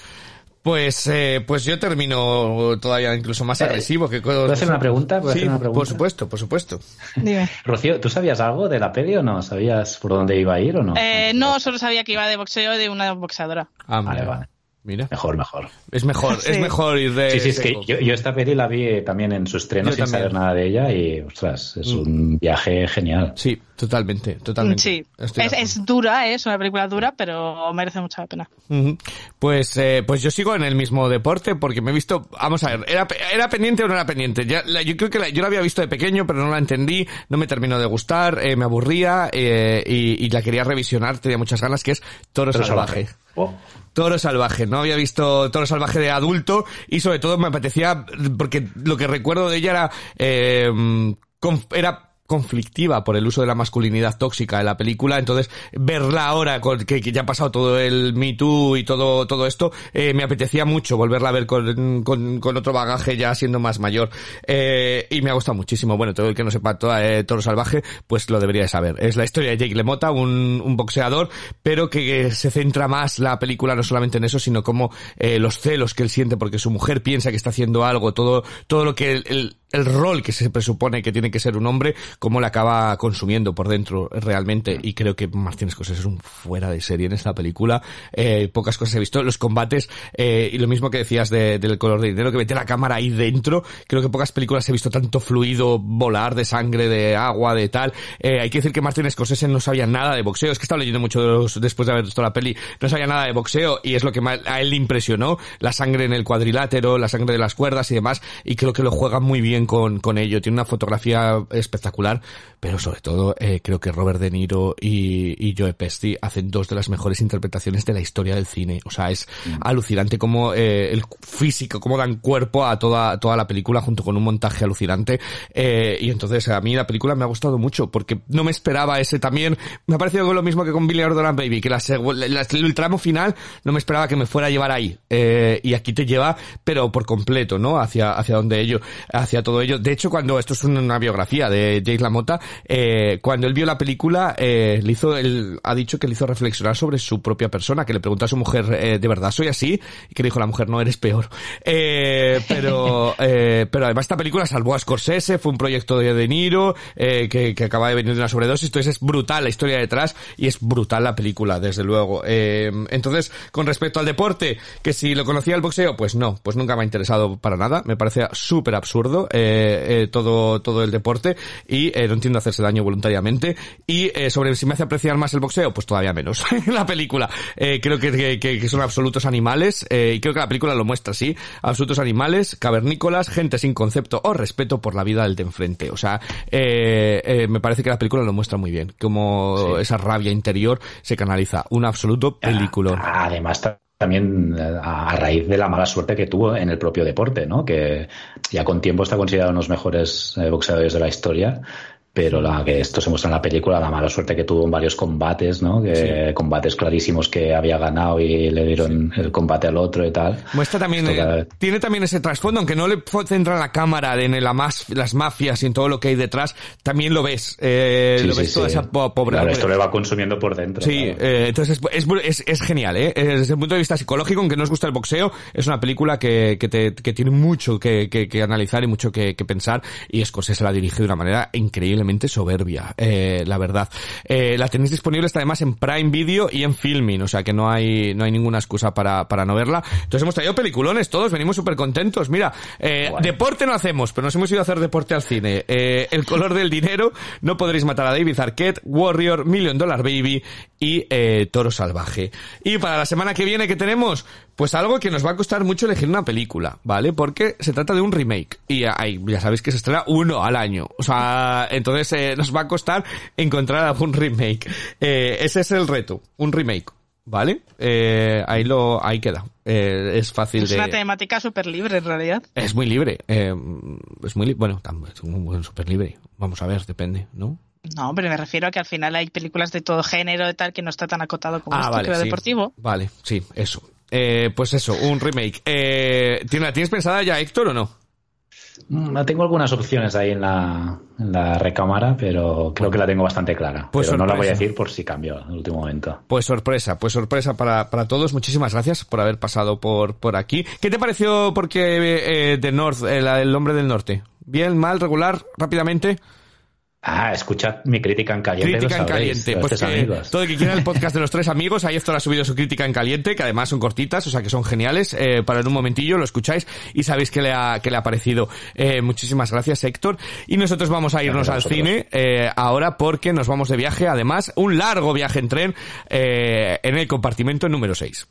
Pues, eh, pues yo termino todavía incluso más agresivo que
¿Puedo hacer una pregunta?
Sí,
hacer una pregunta?
por supuesto, por supuesto.
Dime.
Rocío, ¿tú sabías algo de la peli o no? ¿Sabías por dónde iba a ir o no?
Eh, no, solo sabía que iba de boxeo de una boxeadora.
Ah,
vale, vale.
Mira.
Mejor, mejor.
Es mejor,
Sí.
es mejor ir de.
Sí, sí, es que yo, yo esta peli la vi también en su estreno
Yo
sin
también.
saber nada de ella y, ostras, es
Mm.
un viaje genial.
Sí, totalmente, totalmente.
Sí, es, dura, ¿eh? es una película dura, pero merece mucha la pena.
Pues, eh, pues yo sigo en el mismo deporte porque me he visto, vamos a ver, ¿era, era pendiente o no era pendiente? Ya, la- yo creo que la- yo la había visto de pequeño, pero no la entendí, no me terminó de gustar, eh, me aburría eh, y, y la quería revisionar, tenía muchas ganas, que es Toro,
Pero
Salvaje.
Oh,
Toro Salvaje, no había visto Toro Salvaje de adulto y sobre todo me apetecía, porque lo que recuerdo de ella era, eh, era conflictiva por el uso de la masculinidad tóxica en la película, entonces verla ahora con, que, ya ha pasado todo el Me Too y todo, todo esto, eh, me apetecía mucho volverla a ver con, con, otro bagaje ya siendo más mayor. Eh, y me ha gustado muchísimo. Bueno, todo el que no sepa toda, eh, Toro Salvaje, pues lo debería de saber. Es la historia de Jake LeMotta, un, un boxeador, pero que, se centra más la película no solamente en eso, sino como eh, los celos que él siente porque su mujer piensa que está haciendo algo, todo, todo lo que el, el rol que se presupone que tiene que ser un hombre, cómo le acaba consumiendo por dentro realmente. Y creo que Martín Scorsese es un fuera de serie en esta película. Eh, pocas cosas he visto. Los combates, eh, y lo mismo que decías de- del color de dinero, que mete la cámara ahí dentro. Creo que pocas películas he visto tanto fluido volar de sangre, de agua, de tal. Eh, hay que decir que Martin Scorsese no sabía nada de boxeo. Es que estaba leyendo mucho de los- después de haber visto la peli. No sabía nada de boxeo y es lo que más a él le impresionó. La sangre en el cuadrilátero, la sangre de las cuerdas y demás. Y creo que lo juega muy bien con, con ello. Tiene una fotografía espectacular. Pero sobre todo, eh, creo que Robert De Niro y, y Joe Pesci hacen dos de las mejores interpretaciones de la historia del cine. O sea, es alucinante cómo eh, el físico, cómo dan cuerpo a toda, toda la película junto con un montaje alucinante. Eh, y entonces a mí la película me ha gustado mucho porque no me esperaba ese también. Me ha parecido lo mismo que con Billy Ordolan Baby, que la, segu- la- la- el tramo final no me esperaba que me fuera a llevar ahí. Eh, y aquí te lleva, pero por completo, ¿no? Hacia, hacia donde ello, hacia todo ello. De hecho, cuando esto es una biografía de Jake LaMotta, eh, cuando él vio la película, eh, le hizo, él ha dicho que le hizo reflexionar sobre su propia persona, que le preguntó a su mujer, eh, ¿de verdad soy así? Y que le dijo la mujer, no, eres peor. Eh, pero, eh, pero además esta película salvó a Scorsese, fue un proyecto de De Niro, eh, que, que acaba de venir de una sobredosis, entonces es brutal la historia detrás y es brutal la película, desde luego. Eh, entonces, con respecto al deporte, que si lo conocía el boxeo, pues no, pues nunca me ha interesado para nada, me parece súper absurdo. Eh, eh, todo, todo el deporte y no entiendo hacerse daño voluntariamente. Y sobre si me hace apreciar más el boxeo, pues todavía menos. la película. creo que, que, son absolutos animales y creo que la película lo muestra así. Absolutos animales, cavernícolas, gente sin concepto o respeto por la vida del de enfrente. O sea, me parece que la película lo muestra muy bien. Como esa rabia interior se canaliza. Un absoluto película.
Además, también eh, a raíz de la mala suerte que tuvo en el propio deporte, ¿no? Que ya con tiempo está considerado uno de los mejores eh, boxeadores de la historia, pero la que esto se muestra en la película, la mala suerte que tuvo en varios combates, ¿no? Que combates clarísimos que había ganado y le dieron el combate al otro y tal.
Muestra también, eh, tiene también ese trasfondo, aunque no le centra la cámara en la las mafias y en todo lo que hay detrás, también lo ves, eh, lo ves toda esa pobre.
Claro, esto le va consumiendo por dentro.
Sí, eh, entonces es, es, es, genial, ¿eh? Desde el punto de vista psicológico, aunque no os gusta el boxeo, es una película que, que, te, que tiene mucho que, que, analizar y mucho que, que pensar y Scorsese la dirige de una manera increíblemente soberbia eh, la verdad. Eh, la tenéis disponible está además en Prime Video y en Filming, o sea que no hay, no hay ninguna excusa para, para no verla. Entonces hemos traído peliculones todos, venimos súper contentos. Mira, eh, deporte no hacemos, pero nos hemos ido a hacer deporte al cine. Eh, el color del dinero, no podréis matar a David Arquette, Warrior, Million Dollar Baby y eh, Toro Salvaje. Y para la semana que viene, que tenemos? Pues algo que nos va a costar mucho elegir una película, ¿vale? Porque se trata de un remake. Y ahí, ya sabéis que se estrena uno al año. O sea, entonces eh, nos va a costar encontrar algún remake. Eh, ese es el reto, un remake. ¿Vale? Eh, ahí lo, ahí queda. Eh, es fácil
es
de...
una temática súper libre en realidad.
Es muy libre. Eh, es muy, bueno, es súper libre. Vamos a ver, depende, ¿no?
No, pero me refiero a que al final hay películas de todo género y tal que no está tan acotado como
ah,
esto,
vale,
deportivo.
Vale, sí, eso. Eh, pues eso, un remake. Eh, ¿La tienes pensada ya, Héctor, o no?
Mm, tengo algunas opciones ahí en la, en la recámara, pero creo que la tengo bastante clara. Pues pero no la voy a decir por si cambio en el último momento.
Pues sorpresa, pues sorpresa para, para todos. Muchísimas gracias por haber pasado por, por aquí. ¿Qué te pareció porque eh, de North, el, el hombre del norte? ¿Bien, mal, regular, rápidamente?
Ah, escuchad mi crítica en caliente.
Crítica en caliente. Pues todo el que quiera el podcast de los tres amigos, ahí esto ha subido su crítica en caliente, que además son cortitas, o sea que son geniales. Eh, para en un momentillo lo escucháis y sabéis que le ha, que le ha parecido. Eh, muchísimas gracias, Héctor. Y nosotros vamos a irnos al cine eh, ahora porque nos vamos de viaje, además, un largo viaje en tren eh, en el compartimento número 6.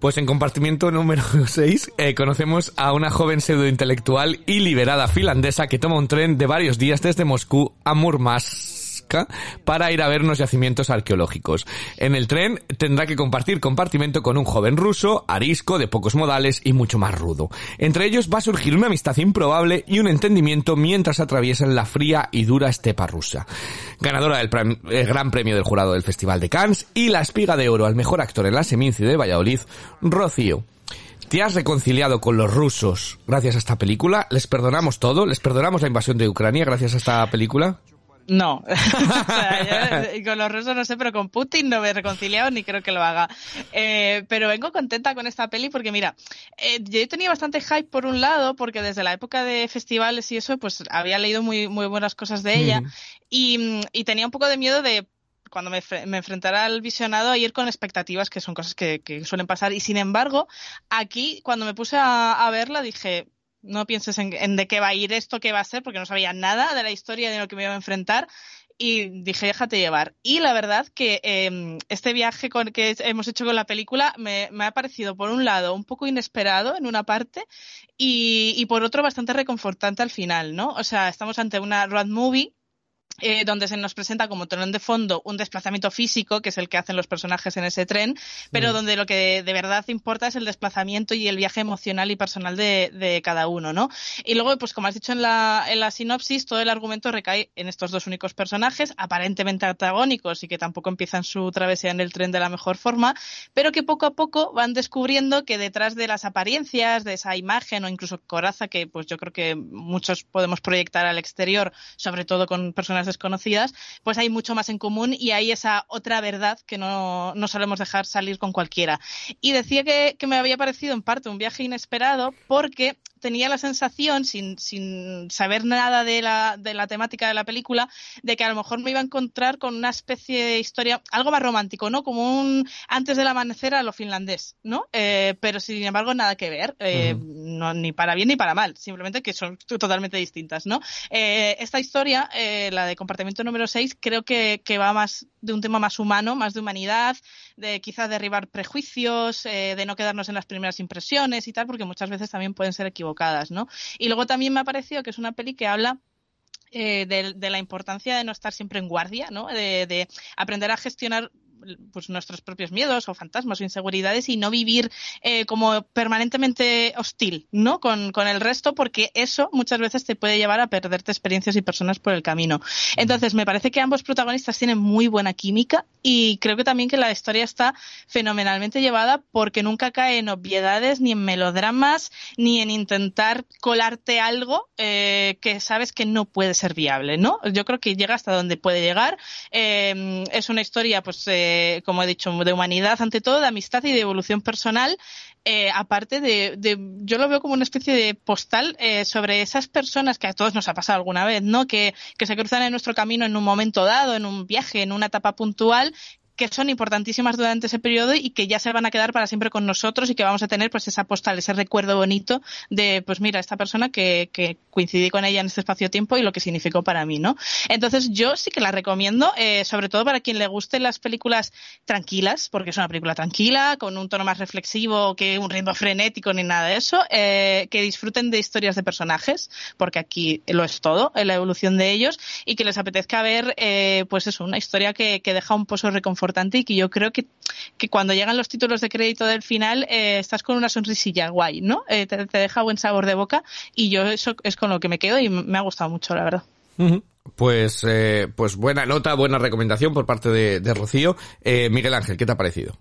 Pues en compartimiento número 6 eh, conocemos a una joven pseudointelectual y liberada finlandesa que toma un tren de varios días desde Moscú a Murmansk para ir a ver unos yacimientos arqueológicos. En el tren tendrá que compartir compartimento con un joven ruso, arisco, de pocos modales y mucho más rudo. Entre ellos va a surgir una amistad improbable y un entendimiento mientras atraviesan la fría y dura estepa rusa. Ganadora del Gran Premio del Jurado del Festival de Cannes y la espiga de oro al mejor actor en la Seminci de Valladolid, Rocío. ¿Te has reconciliado con los rusos gracias a esta película? ¿Les perdonamos todo? ¿Les perdonamos la invasión de Ucrania gracias a esta película?
No, con los rusos no sé, pero con Putin no me he reconciliado ni creo que lo haga. Eh, pero vengo contenta con esta peli porque mira, eh, yo tenía bastante hype por un lado porque desde la época de festivales y eso, pues había leído muy, muy buenas cosas de ella y, y tenía un poco de miedo de cuando me, me, enfrentara al visionado a ir con expectativas, que son cosas que, que, suelen pasar. Y sin embargo, aquí, cuando me puse a, a verla, dije, no pienses en, de qué va a ir esto, qué va a ser, porque no sabía nada de la historia de lo que me iba a enfrentar. Y dije, déjate llevar. Y la verdad que eh, este viaje con, que hemos hecho con la película me, me, ha parecido, por un lado, un poco inesperado en una parte y, y por otro, bastante reconfortante al final, ¿no? O sea, estamos ante una road movie eh, donde se nos presenta como telón de fondo un desplazamiento físico, que es el que hacen los personajes en ese tren, pero mm. donde lo que de verdad importa es el desplazamiento y el viaje emocional y personal de, de, cada uno, ¿no? Y luego, pues como has dicho en la, en la sinopsis, todo el argumento recae en estos dos únicos personajes, aparentemente antagónicos y que tampoco empiezan su travesía en el tren de la mejor forma, pero que poco a poco van descubriendo que detrás de las apariencias, de esa imagen o incluso coraza que pues yo creo que muchos podemos proyectar al exterior, sobre todo con personas desconocidas, pues hay mucho más en común y hay esa otra verdad que no, no solemos dejar salir con cualquiera. Y decía que, que me había parecido en parte un viaje inesperado porque tenía la sensación, sin, sin saber nada de la, de la temática de la película, de que a lo mejor me iba a encontrar con una especie de historia, algo más romántico, ¿no? Como un antes del amanecer a lo finlandés, ¿no? Eh, pero sin embargo, nada que ver, eh, no, ni para bien ni para mal, simplemente que son totalmente distintas, ¿no? Eh, esta historia, la de compartimiento número 6, creo que, que va más de un tema más humano, más de humanidad, de quizás derribar prejuicios, de no quedarnos en las primeras impresiones y tal, porque muchas veces también pueden ser equivocadas, ¿no? Y luego también me ha parecido que es una peli que habla eh, de, la importancia de no estar siempre en guardia, ¿no? de, aprender a gestionar pues nuestros propios miedos o fantasmas o inseguridades y no vivir eh, como permanentemente hostil, ¿no? Con, con, el resto, porque eso muchas veces te puede llevar a perderte experiencias y personas por el camino. Entonces, me parece que ambos protagonistas tienen muy buena química y creo que también que la historia está fenomenalmente llevada porque nunca cae en obviedades, ni en melodramas, ni en intentar colarte algo eh, que sabes que no puede ser viable, ¿no? Yo creo que llega hasta donde puede llegar. Eh, es una historia, pues, eh, como he dicho, de humanidad ante todo, de amistad y de evolución personal, eh, aparte de, yo lo veo como una especie de postal eh, sobre esas personas que a todos nos ha pasado alguna vez, ¿no? Que, que se cruzan en nuestro camino en un momento dado, en un viaje, en una etapa puntual que son importantísimas durante ese periodo y que ya se van a quedar para siempre con nosotros y que vamos a tener pues esa postal, ese recuerdo bonito de pues mira, esta persona que, que coincidí con ella en este espacio-tiempo y lo que significó para mí, ¿no? Entonces yo sí que la recomiendo, eh, sobre todo para quien le gusten las películas tranquilas, porque es una película tranquila, con un tono más reflexivo que un ritmo frenético ni nada de eso, eh, que disfruten de historias de personajes, porque aquí lo es todo, la evolución de ellos, y que les apetezca ver, eh, pues eso, una historia que, que deja un pozo reconfortante y que yo creo que, que cuando llegan los títulos de crédito del final eh, estás con una sonrisilla guay, ¿no? Eh, te, deja buen sabor de boca y yo eso es con lo que me quedo y me ha gustado mucho, la verdad.
Pues, eh, pues buena nota, buena recomendación por parte de, de Rocío. Miguel Ángel, ¿qué te ha parecido?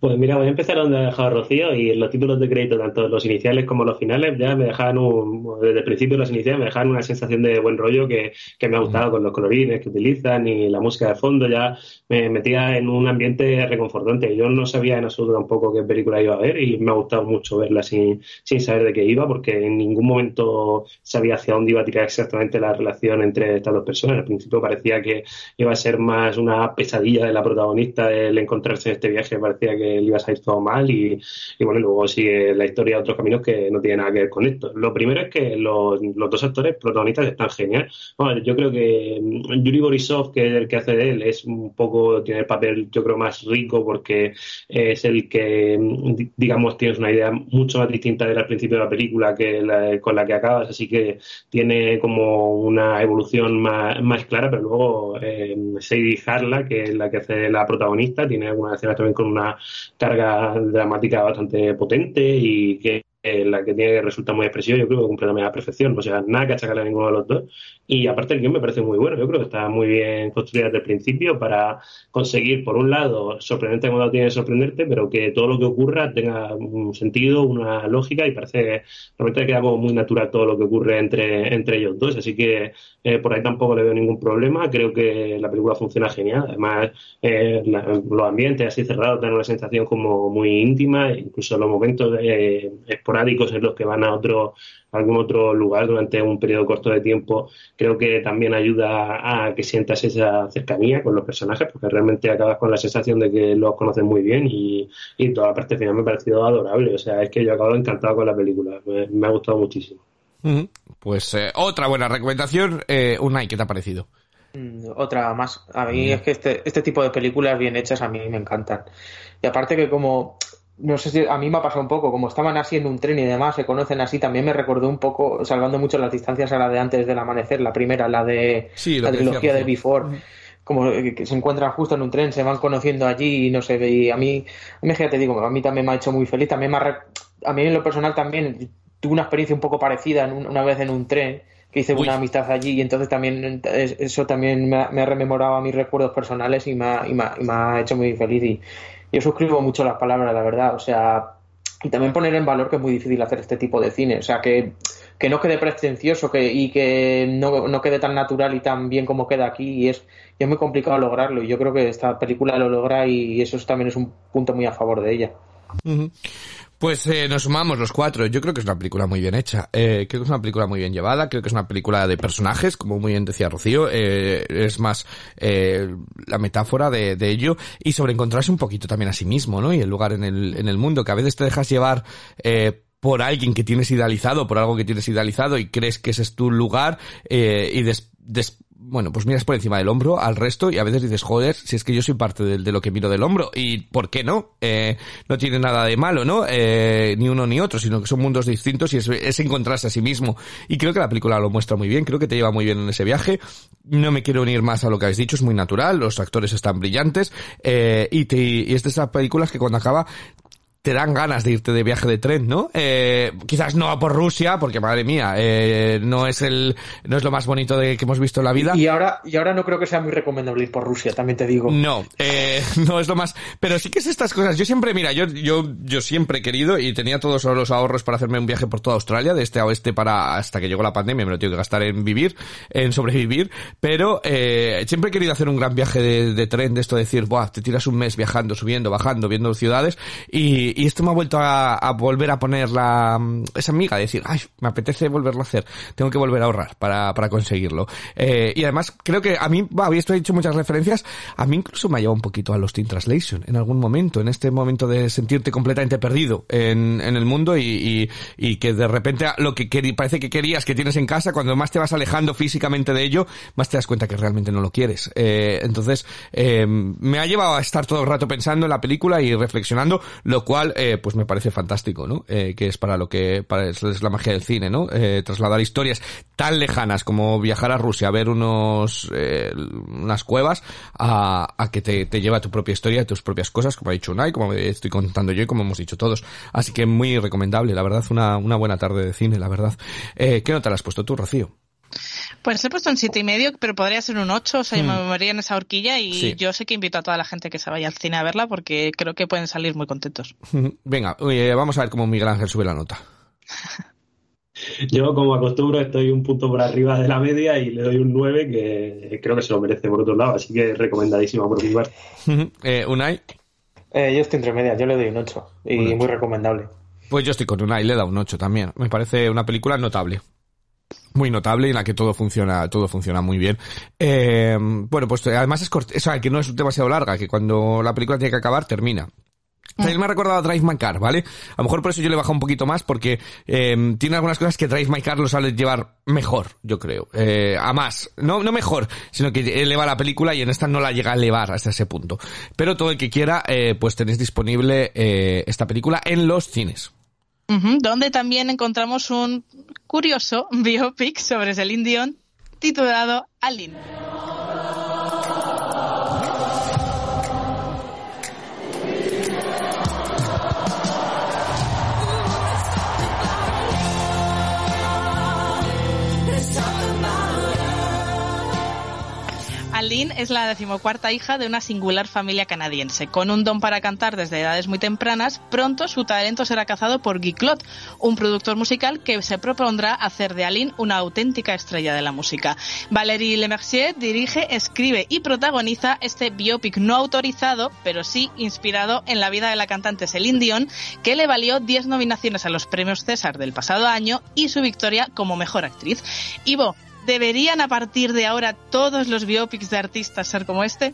Pues mira, voy a empezar donde ha dejado Rocío y los títulos de crédito, tanto los iniciales como los finales, ya me dejaban un, desde el principio los iniciales me dejaban una sensación de buen rollo que, que me ha gustado con los colorines que utilizan y la música de fondo, ya me metía en un ambiente reconfortante. Yo no sabía en absoluto tampoco qué película iba a ver y me ha gustado mucho verla sin, sin saber de qué iba porque en ningún momento sabía hacia dónde iba a tirar exactamente la relación entre estas dos personas. Al principio parecía que iba a ser más una pesadilla de la protagonista el encontrarse en este viaje, parecía que le ibas a ir todo mal y, bueno, luego sigue la historia de otros caminos que no tienen nada que ver con esto. Lo primero es que los, los dos actores protagonistas están geniales. yo creo que mm, Yuri Borisov, que es el que hace de él, es un poco, tiene el papel yo creo más rico porque es el que, mm, digamos, tienes una idea mucho más distinta del principio de la película que con la que acabas, así que tiene como una evolución más, más clara, pero luego eh, Sadie Harla, que es la que hace la protagonista, tiene algunas escenas también con una carga dramática bastante potente y que la que tiene que resultar muy expresiva, yo creo que cumple también a perfección. O sea, nada que achacarle a ninguno de los dos. Y aparte el guion me parece muy bueno. Yo creo que está muy bien construido desde el principio para conseguir, por un lado, sorprendente cuando tiene que sorprenderte, pero que todo lo que ocurra tenga un sentido, una lógica y parece que realmente queda como muy natural todo lo que ocurre entre, entre ellos dos. Así que eh, por ahí tampoco le veo ningún problema. Creo que la película funciona genial. Además, eh, los ambientes así cerrados dan una sensación como muy íntima, incluso los momentos eh, esporádicos en los que van a otro algún otro lugar durante un periodo corto de tiempo, creo que también ayuda a que sientas esa cercanía con los personajes, porque realmente acabas con la sensación de que los conoces muy bien y, toda la parte final me ha parecido adorable. O sea, es que yo acabo encantado con la película, me, ha gustado muchísimo.
Pues eh, otra buena recomendación, eh, Unai, ¿qué te ha parecido?
Mm, otra más. A mí es que este, este tipo de películas bien hechas a mí me encantan. Y aparte que como no sé si a mí me ha pasado un poco, como estaban así en un tren y demás, se conocen así, también me recordó un poco, salvando mucho las distancias a la de antes del amanecer, la primera, la de la trilogía de Before. Como que se encuentran justo en un tren, se van conociendo allí y no sé, y a mí, a mí te digo, a mí también me ha hecho muy feliz, también me a mí en lo personal también tuve una experiencia un poco parecida una vez en un tren, que hice una amistad allí y entonces también eso también me ha, me rememorado a mis recuerdos personales y me y me ha hecho muy feliz y, yo suscribo mucho las palabras, la verdad. O sea, y también poner en valor que es muy difícil hacer este tipo de cine. O sea, que, que no quede pretencioso que, y que no, no, quede tan natural y tan bien como queda aquí. Y es, y es muy complicado lograrlo. Y yo creo que esta película lo logra y eso también es un punto muy a favor de ella.
Pues eh, nos sumamos los cuatro. Yo creo que es una película muy bien hecha. Eh, creo que es una película muy bien llevada. Creo que es una película de personajes, como muy bien decía Rocío. Eh, es más eh, la metáfora de, de ello y sobre encontrarse un poquito también a sí mismo, ¿no? Y el lugar en el, en el mundo, que a veces te dejas llevar eh, por alguien que tienes idealizado, por algo que tienes idealizado y crees que ese es tu lugar eh, y des, des- bueno, pues miras por encima del hombro al resto y a veces dices, joder, si es que yo soy parte de, lo que miro del hombro y ¿por qué no? Eh, no tiene nada de malo, ¿no? Eh, ni uno ni otro, sino que son mundos distintos y es, es encontrarse a sí mismo. Y creo que la película lo muestra muy bien, creo que te lleva muy bien en ese viaje. No me quiero unir más a lo que habéis dicho, es muy natural, los actores están brillantes eh, y, te, y es de esas películas que cuando acaba te dan ganas de irte de viaje de tren, ¿no? Eh, quizás no a por Rusia, porque madre mía, eh, no es el, no es lo más bonito de que hemos visto en la vida.
Y ahora, y ahora no creo que sea muy recomendable ir por Rusia, también te digo.
No, eh, no es lo más, pero sí que es estas cosas. Yo siempre, mira, yo, yo, yo siempre he querido y tenía todos los ahorros para hacerme un viaje por toda Australia, de este a oeste para hasta que llegó la pandemia, me lo tengo que gastar en vivir, en sobrevivir, pero eh, siempre he querido hacer un gran viaje de, de tren, de esto de decir, buah, te tiras un mes viajando, subiendo, bajando, viendo ciudades y, y esto me ha vuelto a, a volver a poner la, esa amiga, de decir, ay, me apetece volverlo a hacer, tengo que volver a ahorrar para, para conseguirlo. Eh, y además creo que a mí, había esto he dicho muchas referencias, a mí incluso me ha llevado un poquito a Lost in Translation en algún momento, en este momento de sentirte completamente perdido en, en el mundo y, y, y que de repente lo que queri- parece que querías que tienes en casa, cuando más te vas alejando físicamente de ello, más te das cuenta que realmente no lo quieres. Eh, entonces, eh, me ha llevado a estar todo el rato pensando en la película y reflexionando, lo cual, eh, pues me parece fantástico, ¿no? Eh, que es para lo que, para, es, la magia del cine, ¿no? Eh, trasladar historias tan lejanas como viajar a Rusia a ver unos, eh, unas cuevas a, a que te, te lleva tu propia historia, tus propias cosas, como ha dicho Unai, como estoy contando yo y como hemos dicho todos. Así que muy recomendable, la verdad, una, una buena tarde de cine, la verdad. Eh, ¿Qué nota le has puesto tú, Rocío?
Pues he puesto un siete y medio, pero podría ser un 8, o sea, yo me
Hmm.
movería en esa horquilla y
Sí.
yo sé que invito a toda la gente que se vaya al cine a verla porque creo que pueden salir muy contentos.
Venga, eh, vamos a ver cómo Miguel Ángel sube la nota.
Yo, como acostumbro, estoy un punto por arriba de la media y le doy un 9 que creo que se lo merece por otro lado, así que recomendadísima por mi parte.
eh, Unai,
Eh, yo estoy entre medias, yo le doy un 8 y
Un
muy recomendable.
pues yo estoy con Unai, le da un 8 también. Me parece una película notable. Muy notable y en la que todo funciona, todo funciona muy bien. Eh, bueno, pues eh, además es corta, o sea, que no es demasiado larga, que cuando la película tiene que acabar, termina. También me ha recordado a Drive My Car, ¿vale? A lo mejor por eso yo le he bajado un poquito más, porque eh, tiene algunas cosas que Drive My Car lo sale llevar mejor, yo creo. Eh, a más. No, no mejor, sino que eleva la película y en esta no la llega a elevar hasta ese punto. Pero todo el que quiera, eh, pues tenéis disponible eh, esta película en los cines.
Donde también encontramos un curioso biopic sobre Celine Dion titulado Aline. Aline es la decimocuarta hija de una singular familia canadiense. Con un don para cantar desde edades muy tempranas, pronto su talento será cazado por Guy Claude, un productor musical que se propondrá hacer de Aline una auténtica estrella de la música. Valérie Lemercier dirige, escribe y protagoniza este biopic no autorizado, pero sí inspirado en la vida de la cantante Celine Dion, que le valió 10 nominaciones a los premios César del pasado año y su victoria como mejor actriz. Ivo, ¿Deberían a partir de ahora todos los biopics de artistas ser como este?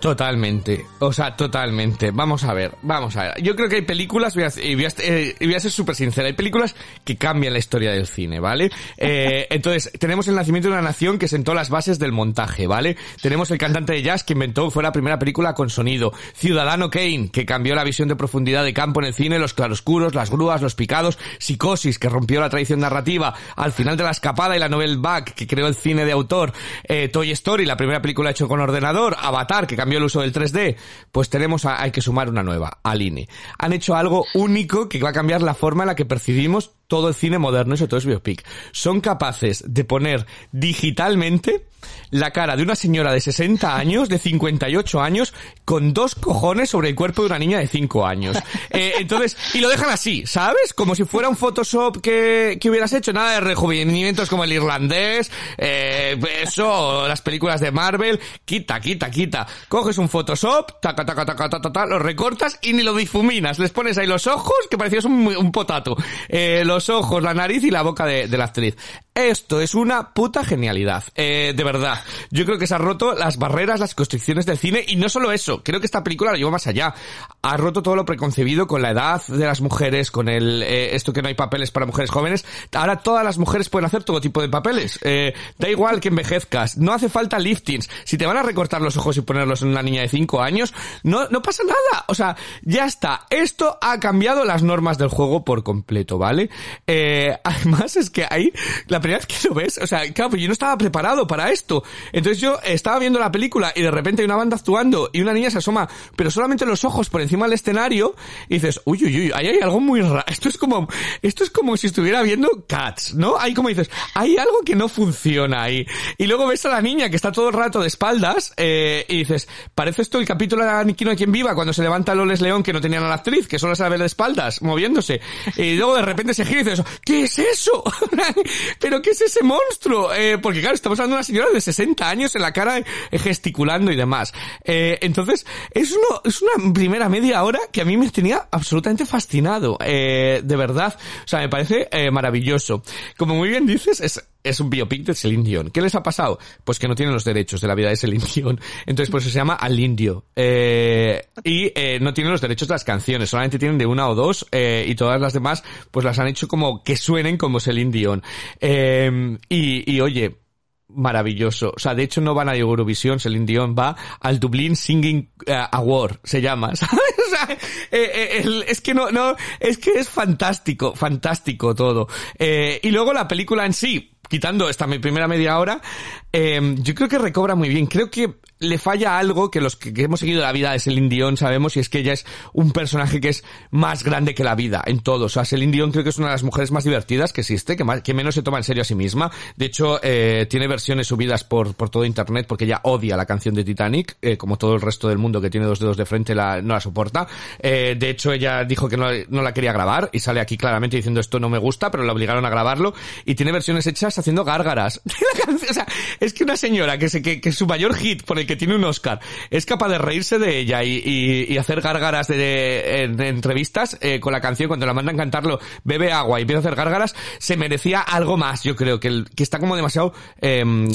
Totalmente, o sea, totalmente. Vamos a ver, vamos a ver. Yo creo que hay películas, voy a, y voy a, eh, voy a ser súper sincera, hay películas que cambian la historia del cine, ¿vale? Eh, entonces, tenemos el nacimiento de una nación que sentó las bases del montaje, ¿vale? Tenemos el cantante de jazz que inventó, fue la primera película con sonido. Ciudadano Kane, que cambió la visión de profundidad de campo en el cine, los claroscuros, las grúas, los picados. Psicosis, que rompió la tradición narrativa. Al final de la escapada y la novel back, que creó el cine de autor. Eh, Toy Story, la primera película hecha con ordenador. Avatar, que cambió el uso del 3D, pues tenemos a, hay que sumar una nueva, Aline. Han hecho algo único que va a cambiar la forma en la que percibimos todo el cine moderno y todo es biopic. Son capaces de poner digitalmente la cara de una señora de 60 años, de 58 años, con dos cojones sobre el cuerpo de una niña de 5 años. Eh, entonces, y lo dejan así, ¿sabes? Como si fuera un Photoshop que, que hubieras hecho, nada de rejuvenecimientos como el irlandés, eh, eso, las películas de Marvel, quita, quita, quita. Coges un Photoshop, taca, taca, taca, taca, taca, lo recortas y ni lo difuminas. Les pones ahí los ojos, que parecías un, un potato. Eh, los ojos, la nariz y la boca de, la actriz. Esto es una puta genialidad. Eh, de verdad. Yo creo que se han roto las barreras, las constricciones del cine y no solo eso. Creo que esta película lo lleva más allá. Ha roto todo lo preconcebido con la edad de las mujeres, con el eh, esto que no hay papeles para mujeres jóvenes. Ahora todas las mujeres pueden hacer todo tipo de papeles. Eh, da igual que envejezcas. No hace falta liftings. Si te van a recortar los ojos y ponerlos en una niña de 5 años, no, no pasa nada. O sea, ya está. Esto ha cambiado las normas del juego por completo, ¿vale? Eh, además es que ahí, la primera vez que lo ves, o sea, claro, pues yo no estaba preparado para esto. Entonces yo estaba viendo la película y de repente hay una banda actuando y una niña se asoma, pero solamente los ojos por encima del escenario y dices, uy, uy, uy, ahí hay algo muy raro. Esto es como, esto es como si estuviera viendo Cats, ¿no? Ahí como dices, hay algo que no funciona ahí. Y luego ves a la niña que está todo el rato de espaldas eh, y dices, parece esto el capítulo de Aniquino de quien viva cuando se levanta Loles León que no tenían a la actriz, que solo ve de espaldas, moviéndose. Y luego de repente se gira y dices, ¿qué es eso? ¿Pero qué es ese monstruo? Eh, porque claro, estamos hablando de una señora de 60 años en la cara eh, gesticulando y demás. Eh, entonces, es, uno, es una primera media hora que a mí me tenía absolutamente fascinado. Eh, de verdad. O sea, me parece maravilloso. Como muy bien dices, es es un biopic de Celine Dion. ¿Qué les ha pasado? Pues que no tienen los derechos de la vida de Celine Dion. Entonces, pues se llama Al Indio. Eh, y eh, no tienen los derechos de las canciones. Solamente tienen de una o dos. Eh, y todas las demás, pues las han hecho como que suenen como Celine Dion. Eh, y, y oye, maravilloso. O sea, de hecho no van a Eurovisión, Celine Dion va al Dublin Singing eh, Award, se llama, ¿sabes? Eh, es que no, no, es que es fantástico, fantástico todo. Eh, y luego la película en sí, quitando esta mi primera media hora, eh, yo creo que recobra muy bien. Creo que le falla algo que los que, hemos seguido la vida de Celine Dion sabemos y es que ella es un personaje que es más grande que la vida en todo. O sea, Celine Dion creo que es una de las mujeres más divertidas que existe, que, más- que menos se toma en serio a sí misma. De hecho, eh, tiene versiones subidas por, por todo internet porque ella odia la canción de Titanic, eh, como todo el resto del mundo que tiene dos dedos de frente la, no la soporta. Eh, de hecho, ella dijo que no, no la quería grabar y sale aquí claramente diciendo esto no me gusta, pero la obligaron a grabarlo y tiene versiones hechas haciendo gárgaras. O sea, es que una señora que, se, que, que su mayor hit que tiene un Oscar es capaz de reírse de ella y, hacer gárgaras de, de- en- de entrevistas eh, con la canción cuando la mandan cantarlo bebe agua y empieza a hacer gárgaras se merecía algo más yo creo que está como demasiado em,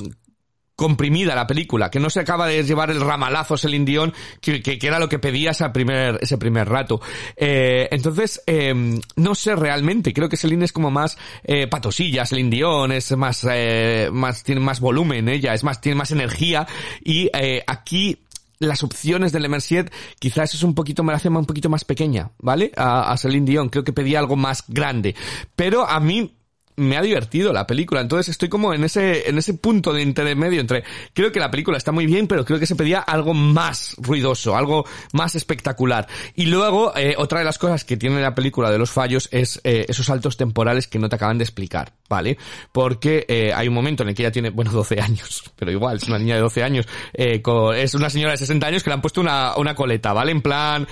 comprimida la película, que no se acaba de llevar el ramalazo Celine Dion, que, era lo que pedía ese primer, ese primer rato. Eh, entonces, eh, no sé realmente, creo que Celine es como más eh, patosilla, Celine Dion es más, eh, más, tiene más volumen ella, es más, tiene más energía, y eh, aquí las opciones de Le quizás es un poquito, me la hace un poquito más pequeña, ¿vale? A, a Celine Dion, creo que pedía algo más grande. Pero a mí, me ha divertido la película, entonces estoy como en ese, en ese punto de intermedio entre, creo que la película está muy bien, pero creo que se pedía algo más ruidoso, algo más espectacular. Y luego, eh, otra de las cosas que tiene la película de los fallos es eh, esos saltos temporales que no te acaban de explicar, ¿vale? Porque eh, hay un momento en el que ella tiene, bueno, 12 años, pero igual, es una niña de 12 años, eh, co- es una señora de 60 años que le han puesto una, una coleta, ¿vale? En plan,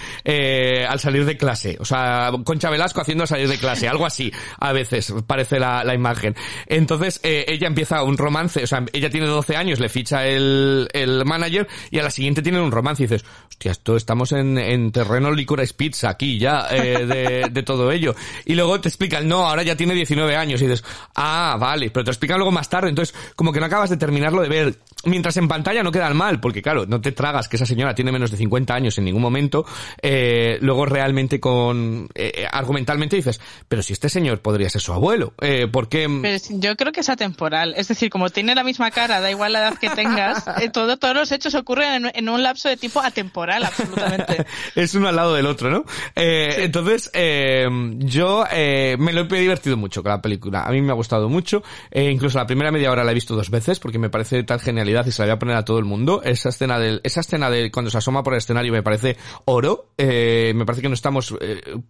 al salir de clase, o sea, Concha Velasco haciendo salir de clase, algo así, a veces, parece la, la imagen. Entonces, eh, ella empieza un romance, o sea, ella tiene 12 años, le ficha el, el manager y a la siguiente tienen un romance y dices, hostia, esto estamos en, en terreno licorice pizza aquí ya, eh, de, de todo ello. Y luego te explican, no, ahora ya tiene 19 años y dices, ah, vale, pero te explican luego más tarde, entonces como que no acabas de terminarlo de ver. Mientras en pantalla no quedan mal, porque claro, no te tragas que esa señora tiene menos de 50 años en ningún momento, eh, luego realmente con, eh, argumentalmente dices, pero si este señor podría ser su abuelo, eh, ¿Por qué?
yo creo que es atemporal. Es decir, como tiene la misma cara, da igual la edad que tengas, eh, todo, todos los hechos ocurren en, un lapso de tipo atemporal, absolutamente.
es uno al lado del otro, ¿no? Eh, Entonces, eh, yo eh, me lo he divertido mucho con la película. A mí me ha gustado mucho. Incluso la primera media hora la he visto dos veces porque me parece tal genialidad y se la voy a poner a todo el mundo. Esa escena del, esa escena de cuando se asoma por el escenario me parece oro. Me parece que no estamos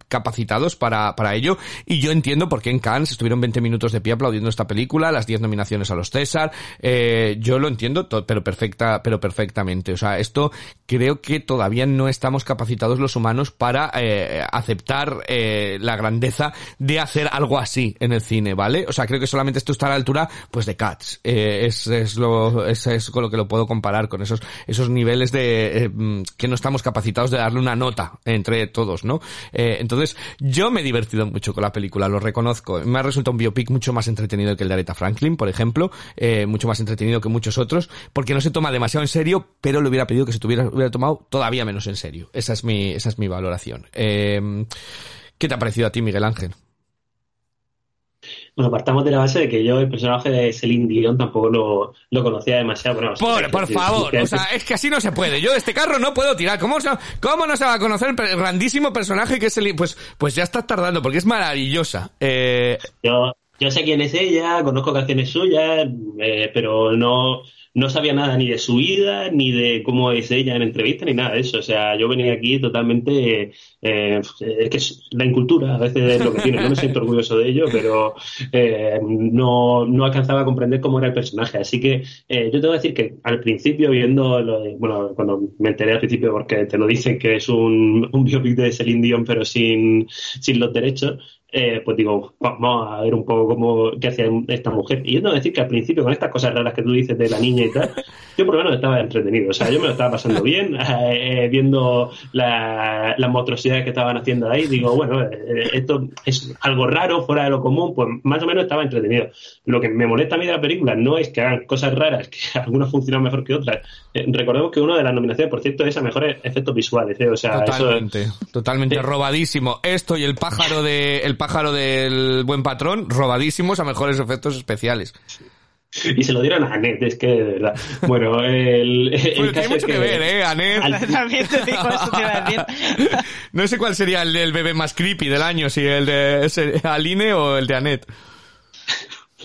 capacitados para, para ello. Y yo entiendo por qué en Cannes estuvieron 20 minutos de pie aplaudiendo esta película, las 10 nominaciones a los César. Eh, yo lo entiendo, pero perfecta, pero perfectamente. O sea, esto creo que todavía no estamos capacitados los humanos para eh, aceptar eh, la grandeza de hacer algo así en el cine, ¿vale? O sea, creo que solamente esto está a la altura, pues, de Cats. Es, lo, es, es con lo que lo puedo comparar, con esos, esos niveles de, eh, que no estamos capacitados de darle una nota entre todos, ¿no? Entonces, yo me he divertido mucho con la película, lo reconozco. Me ha resultado un biopic mucho más entretenido que el de Aretha Franklin, por ejemplo, eh, mucho más entretenido que muchos otros, porque no se toma demasiado en serio, pero le hubiera pedido que se tuviera, hubiera tomado todavía menos en serio. Esa es mi, esa es mi valoración. Eh, ¿Qué te ha parecido a ti, Miguel Ángel?
Bueno, partamos de la base de que yo el personaje de Celine Dion tampoco lo, lo conocía demasiado. Bueno,
por, por favor, o sea, es que así no se puede. Yo de este carro no puedo tirar. ¿Cómo, cómo no se va a conocer el grandísimo personaje que es Celine? Pues, pues ya está tardando, porque es maravillosa. Eh...
Yo, yo sé quién es ella, conozco canciones suyas, eh, pero no, no sabía nada ni de su vida, ni de cómo es ella en entrevista, ni nada de eso. O sea, yo venía aquí totalmente. Eh, es que es la incultura a veces es lo que tiene. No me siento orgulloso de ello, pero eh, no, no alcanzaba a comprender cómo era el personaje. Así que eh, yo tengo que decir que al principio, viendo. Lo de, bueno, cuando me enteré al principio, porque te lo dicen que es un, un biopic de Celine Dion, pero sin, sin los derechos eh, pues digo, vamos a ver un poco cómo qué hacía esta mujer. Y yo tengo que decir que al principio, con estas cosas raras que tú dices de la niña y tal, yo por lo menos estaba entretenido. O sea, yo me lo estaba pasando bien, eh, viendo la, las monstruosidades que estaban haciendo ahí. Digo, bueno, eh, esto es algo raro, fuera de lo común, pues más o menos estaba entretenido. Lo que me molesta a mí de la película no es que hagan cosas raras, que algunas funcionan mejor que otras. Eh, recordemos que una de las nominaciones, por cierto, es a mejores efectos visuales. O sea,
totalmente,
eso,
totalmente robadísimo. Esto y el pájaro de el pájaro del buen patrón, robadísimos a mejores efectos especiales.
Y se lo dieron a Anet, es que de verdad. Bueno, el, el
bueno, tiene mucho que, que, ver, ¿eh? Anet.
También te digo eso, te iba a decir.
No sé cuál sería el, el bebé más creepy del año, si el de ese, Aline o el de Anet.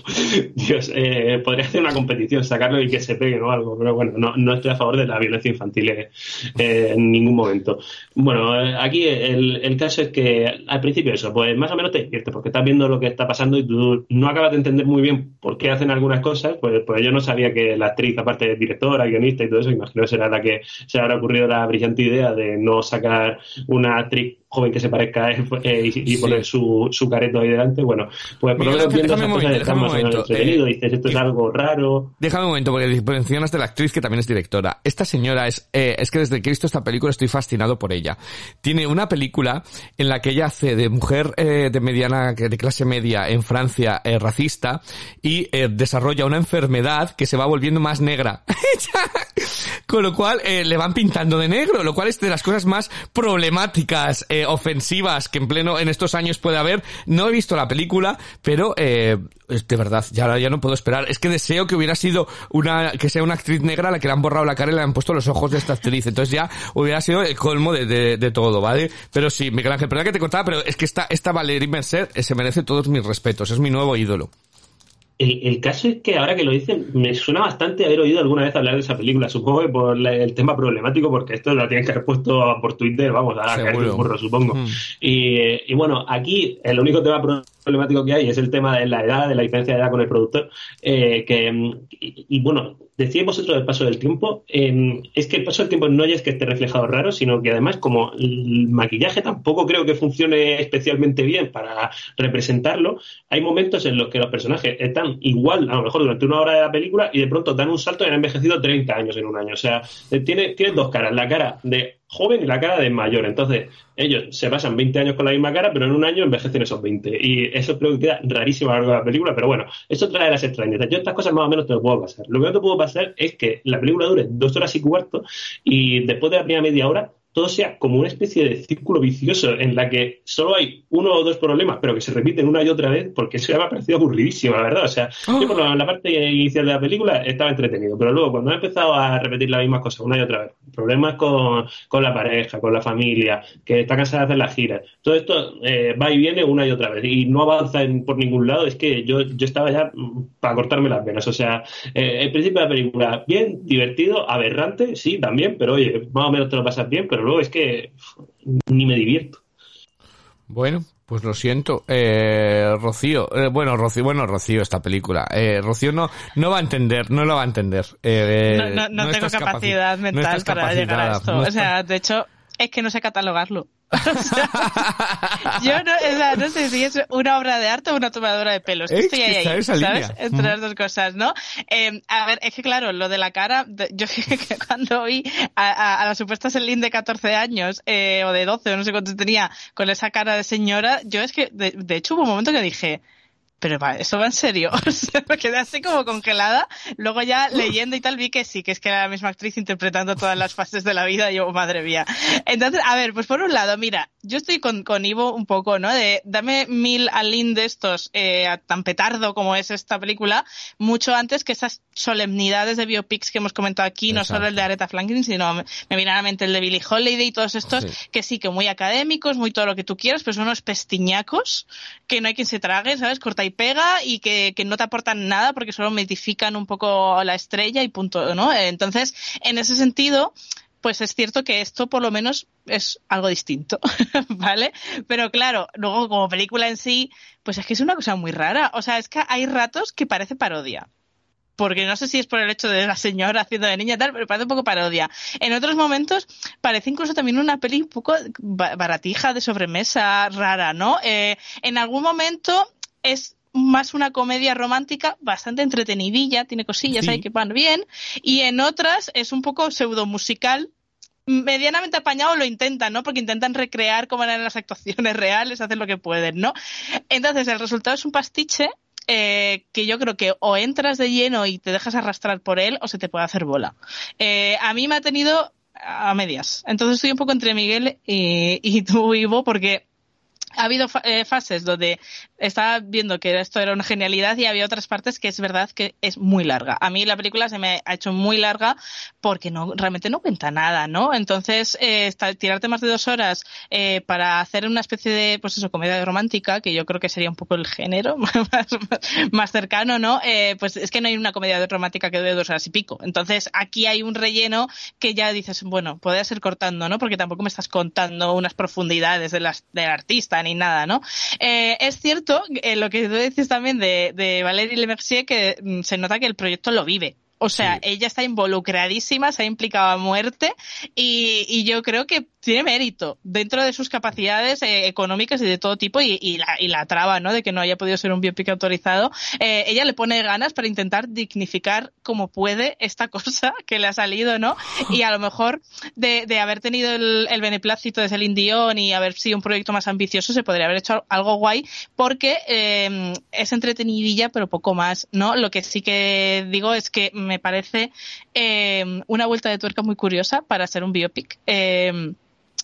Dios, eh, podría hacer una competición, sacarlo y que se pegue o algo, pero bueno, no, no estoy a favor de la violencia infantil eh, en ningún momento. Bueno, eh, aquí el, el, caso es que al principio eso, pues más o menos te diviertes porque estás viendo lo que está pasando y tú no acabas de entender muy bien por qué hacen algunas cosas, pues, pues yo no sabía que la actriz, aparte de directora, guionista y todo eso, imagino que será la que se habrá ocurrido la brillante idea de no sacar una actriz joven que se parezca él eh, y, y, poner su, su careto ahí delante, bueno, pues por lo menos viendo esas cosas están más menos entretenido, eh, dices, esto es algo raro.
Déjame un momento, porque mencionas de la actriz que también es directora. Esta señora es, eh, es que desde que he visto esta película estoy fascinado por ella. Tiene una película en la que ella hace de mujer eh, de mediana, de clase media en Francia, eh, racista, y eh, desarrolla una enfermedad que se va volviendo más negra. Con lo cual eh, le van pintando de negro, lo cual es de las cosas más problemáticas, eh, ofensivas que en pleno en estos años puede haber. No he visto la película, pero eh, de verdad, ya, ya no puedo esperar. Es que deseo que hubiera sido una que sea una actriz negra a la que le han borrado la cara y le han puesto los ojos de esta actriz. Entonces ya hubiera sido el colmo de, de, todo, ¿vale? Pero sí, Miguel Ángel, perdón que te contaba, pero es que esta, esta Valerie Mercer se merece todos mis respetos. Es mi nuevo ídolo.
El, el, caso es que ahora que lo dicen, me suena bastante haber oído alguna vez hablar de esa película. Supongo que por la, el tema problemático, porque esto lo tienen que haber puesto por Twitter, vamos, a caer un burro, supongo. Mm. Y, y, bueno, aquí el único tema problemático que hay es el tema de la edad, de la diferencia de edad con el productor. Eh, que, y, bueno, decíais vosotros del paso del tiempo, eh, es que el paso del tiempo no es que esté reflejado raro, sino que además, como el maquillaje tampoco creo que funcione especialmente bien para representarlo, hay momentos en los que los personajes están igual, a lo mejor durante una hora de la película, y de pronto dan un salto y han envejecido 30 años en un año. O sea, tiene, tiene dos caras, la cara de joven y la cara de mayor. Entonces, ellos se pasan 20 años con la misma cara, pero en un año envejecen esos 20. Y eso creo que queda rarísimo a lo largo de la película, pero bueno, eso trae las extrañezas. Yo estas cosas más o menos te lo puedo pasar. Lo que no te puedo pasar es que la película dure dos horas y cuarto y después de la primera media hora todo sea como una especie de círculo vicioso en la que solo hay uno o dos problemas, pero que se repiten una y otra vez, porque eso ya me ha parecido aburridísimo, la verdad. O sea, yo por la, la parte inicial de la película estaba entretenido, pero luego cuando ha empezado a repetir las mismas cosas una y otra vez, problemas con, con la pareja, con la familia, que está cansada de hacer las giras, todo esto eh, va y viene una y otra vez y no avanza en, por ningún lado, es que yo, yo estaba ya mm, para cortarme las venas. O sea, eh, el principio de la película, bien, divertido, aberrante, sí, también, pero oye, más o menos te lo pasas bien, pero luego es que ni me divierto.
Bueno, pues lo siento, eh, Rocío, eh, bueno, Rocío, bueno, Rocío, esta película, eh, Rocío no, no va a entender, no lo va a entender. Eh,
no, no, no, tengo capacidad mental para llegar a esto. O sea, de hecho, es que no sé catalogarlo. yo no, o sea, no sé si es una obra de arte o una tomadora de pelos. Estoy ahí, ahí ¿sabes? Entre las dos cosas, ¿no? Eh, a ver, es que claro, lo de la cara, yo cuando vi a, a, a la supuesta Celine de 14 años, eh, o de 12, o no sé cuánto tenía, con esa cara de señora, yo es que, de, de hecho, hubo un momento que dije, pero va, eso va en serio. O sea, me quedé así como congelada. Luego ya leyendo y tal vi que sí, que es que era la misma actriz interpretando todas las fases de la vida y yo, madre mía. Entonces, a ver, pues por un lado, mira, yo estoy con, con Ivo un poco, ¿no? De dame mil alín de estos eh, tan petardo como es esta película, mucho antes que esas solemnidades de biopics que hemos comentado aquí, Exacto. no solo el de Aretha Franklin, sino me, me viene a la mente el de Billie Holiday y todos estos, sí. que sí, que muy académicos, muy todo lo que tú quieras, pero son unos pestiñacos que no hay quien se trague, ¿sabes? Corta y pega y que, que, no te aportan nada porque solo mitifican un poco la estrella y punto, ¿no? Entonces, en ese sentido, pues es cierto que esto por lo menos es algo distinto, ¿vale? Pero claro, luego como película en sí, pues es que es una cosa muy rara. O sea, es que hay ratos que parece parodia porque no sé si es por el hecho de la señora haciendo de niña tal, pero parece un poco parodia. En otros momentos parece incluso también una peli un poco baratija de sobremesa, rara, ¿no? Eh, en algún momento es más una comedia romántica bastante entretenidilla, tiene cosillas sí. ahí que van bien, y en otras es un poco pseudo musical, medianamente apañado lo intentan, ¿no? Porque intentan recrear cómo eran las actuaciones reales, hacen lo que pueden, ¿no? Entonces el resultado es un pastiche eh, que yo creo que o entras de lleno y te dejas arrastrar por él o se te puede hacer bola. Eh, a mí me ha tenido a medias. Entonces estoy un poco entre Miguel y, y tú, Ivo, porque ha habido eh, fases donde estaba viendo que esto era una genialidad y había otras partes que es verdad que es muy larga. A mí la película se me ha hecho muy larga porque no realmente no cuenta nada, ¿no? Entonces, eh, tirarte más de dos horas eh, para hacer una especie de, pues eso, comedia romántica, que yo creo que sería un poco el género más, cercano, ¿no? Eh, pues es que no hay una comedia romántica que dure dos horas y pico. Entonces, aquí hay un relleno que ya dices, bueno, podría ser cortando, ¿no? Porque tampoco me estás contando unas profundidades del artista ni nada, ¿no? Eh, es cierto, eh, lo que tú dices también de, de Valérie Lemercier, que mm, se nota que el proyecto lo vive. O sea, sí. ella está involucradísima, se ha implicado a muerte y, y, yo creo que tiene mérito dentro de sus capacidades eh, económicas y de todo tipo y, la, y, la, traba, ¿no? De que no haya podido ser un biopic autorizado. Eh, ella le pone ganas para intentar dignificar como puede esta cosa que le ha salido, ¿no? Y a lo mejor de, de haber tenido el, el, beneplácito de Celine Dion y haber sido un proyecto más ambicioso se podría haber hecho algo guay porque eh, es entretenidilla pero poco más, ¿no? Lo que sí que digo es que me parece eh, una vuelta de tuerca muy curiosa para ser un biopic.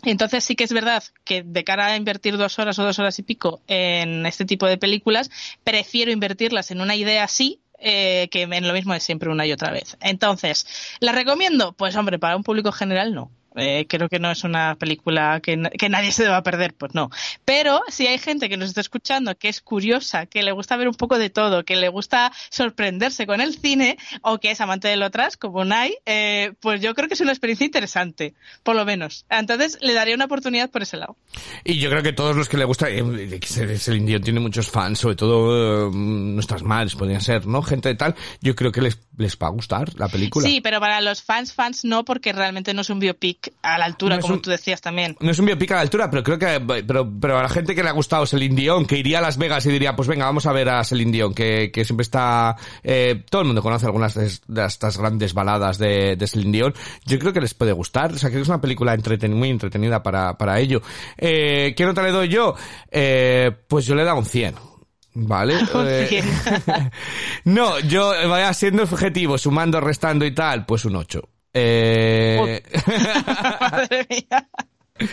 Entonces sí que es verdad que de cara a invertir dos horas o dos horas y pico en este tipo de películas, prefiero invertirlas en una idea así eh, que en lo mismo de siempre una y otra vez. Entonces, ¿la recomiendo? Pues hombre, para un público general no. Eh, creo que no es una película que, que, nadie se deba perder, pues no. Pero si hay gente que nos está escuchando, que es curiosa, que le gusta ver un poco de todo, que le gusta sorprenderse con el cine, o que es amante de lo otras, como Nai, eh, pues yo creo que es una experiencia interesante, por lo menos. Entonces le daría una oportunidad por ese lado.
Y yo creo que todos los que le gusta, eh, el indio tiene muchos fans, sobre todo eh, nuestras madres podrían ser, ¿no? Gente de tal, yo creo que les, les va a gustar la película.
Sí, pero para los fans, fans no, porque realmente no es un biopic a la altura, no como un, tú decías también.
No es un biopic a la altura, pero creo que, pero, pero a la gente que le ha gustado Celine Dion, que iría a Las Vegas y diría, pues venga, vamos a ver a Celine Dion, que, que siempre está, eh, todo el mundo conoce algunas de, de estas grandes baladas de, de Celine Dion, yo creo que les puede gustar, o sea, que es una película entreten muy entretenida para, para ello. Eh, ¿qué nota le doy yo? Eh, pues yo le he dado un 100. Vale. Eh, no, yo vaya siendo objetivo, sumando, restando y tal, pues un 8. Eh...
Madre mía.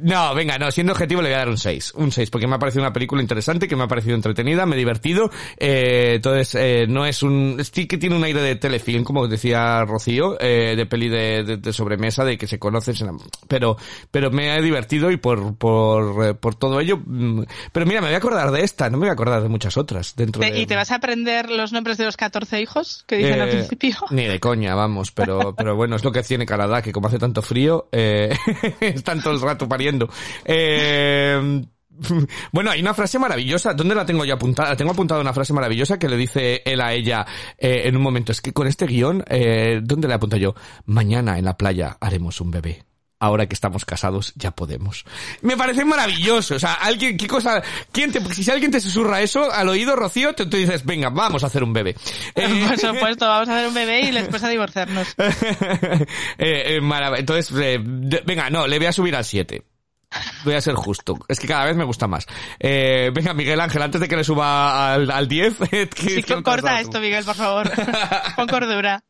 No, venga, no, siendo objetivo le voy a dar un 6. Un 6, porque me ha parecido una película interesante, que me ha parecido entretenida, me he divertido. Eh, entonces, eh, no es un... Sí que tiene un aire de telefilm, como decía Rocío, eh, de peli de, de, sobremesa, de que se conocen, pero pero me he divertido y por, por, eh, por todo ello... Mm, pero mira, me voy a acordar de esta, no me voy a acordar de muchas otras dentro de...
¿Y te vas a aprender los nombres de los 14 hijos que dicen al principio?
Ni de coña, vamos, pero, pero bueno, es lo que tiene Canadá, que como hace tanto frío, eh, están todo el rato pariendo. Eh, bueno, hay una frase maravillosa. ¿Dónde la tengo yo apuntada? Tengo apuntada una frase maravillosa que le dice él a ella eh, en un momento. Es que con este guion, eh, ¿dónde le apunto yo? Mañana en la playa haremos un bebé. Ahora que estamos casados, ya podemos. Me parece maravilloso. O sea, alguien, qué cosa, quién te, si alguien te susurra eso al oído, Rocío, te, dices, venga, vamos a hacer un bebé.
Por supuesto, vamos a hacer un bebé y después a divorciarnos.
eh, Entonces, eh, venga, no, le voy a subir al 7. Voy a ser justo. Es que cada vez me gusta más. Eh, venga, Miguel Ángel, antes de que le suba al, al 10.
sí, que corta esto, Miguel, por favor. Con cordura.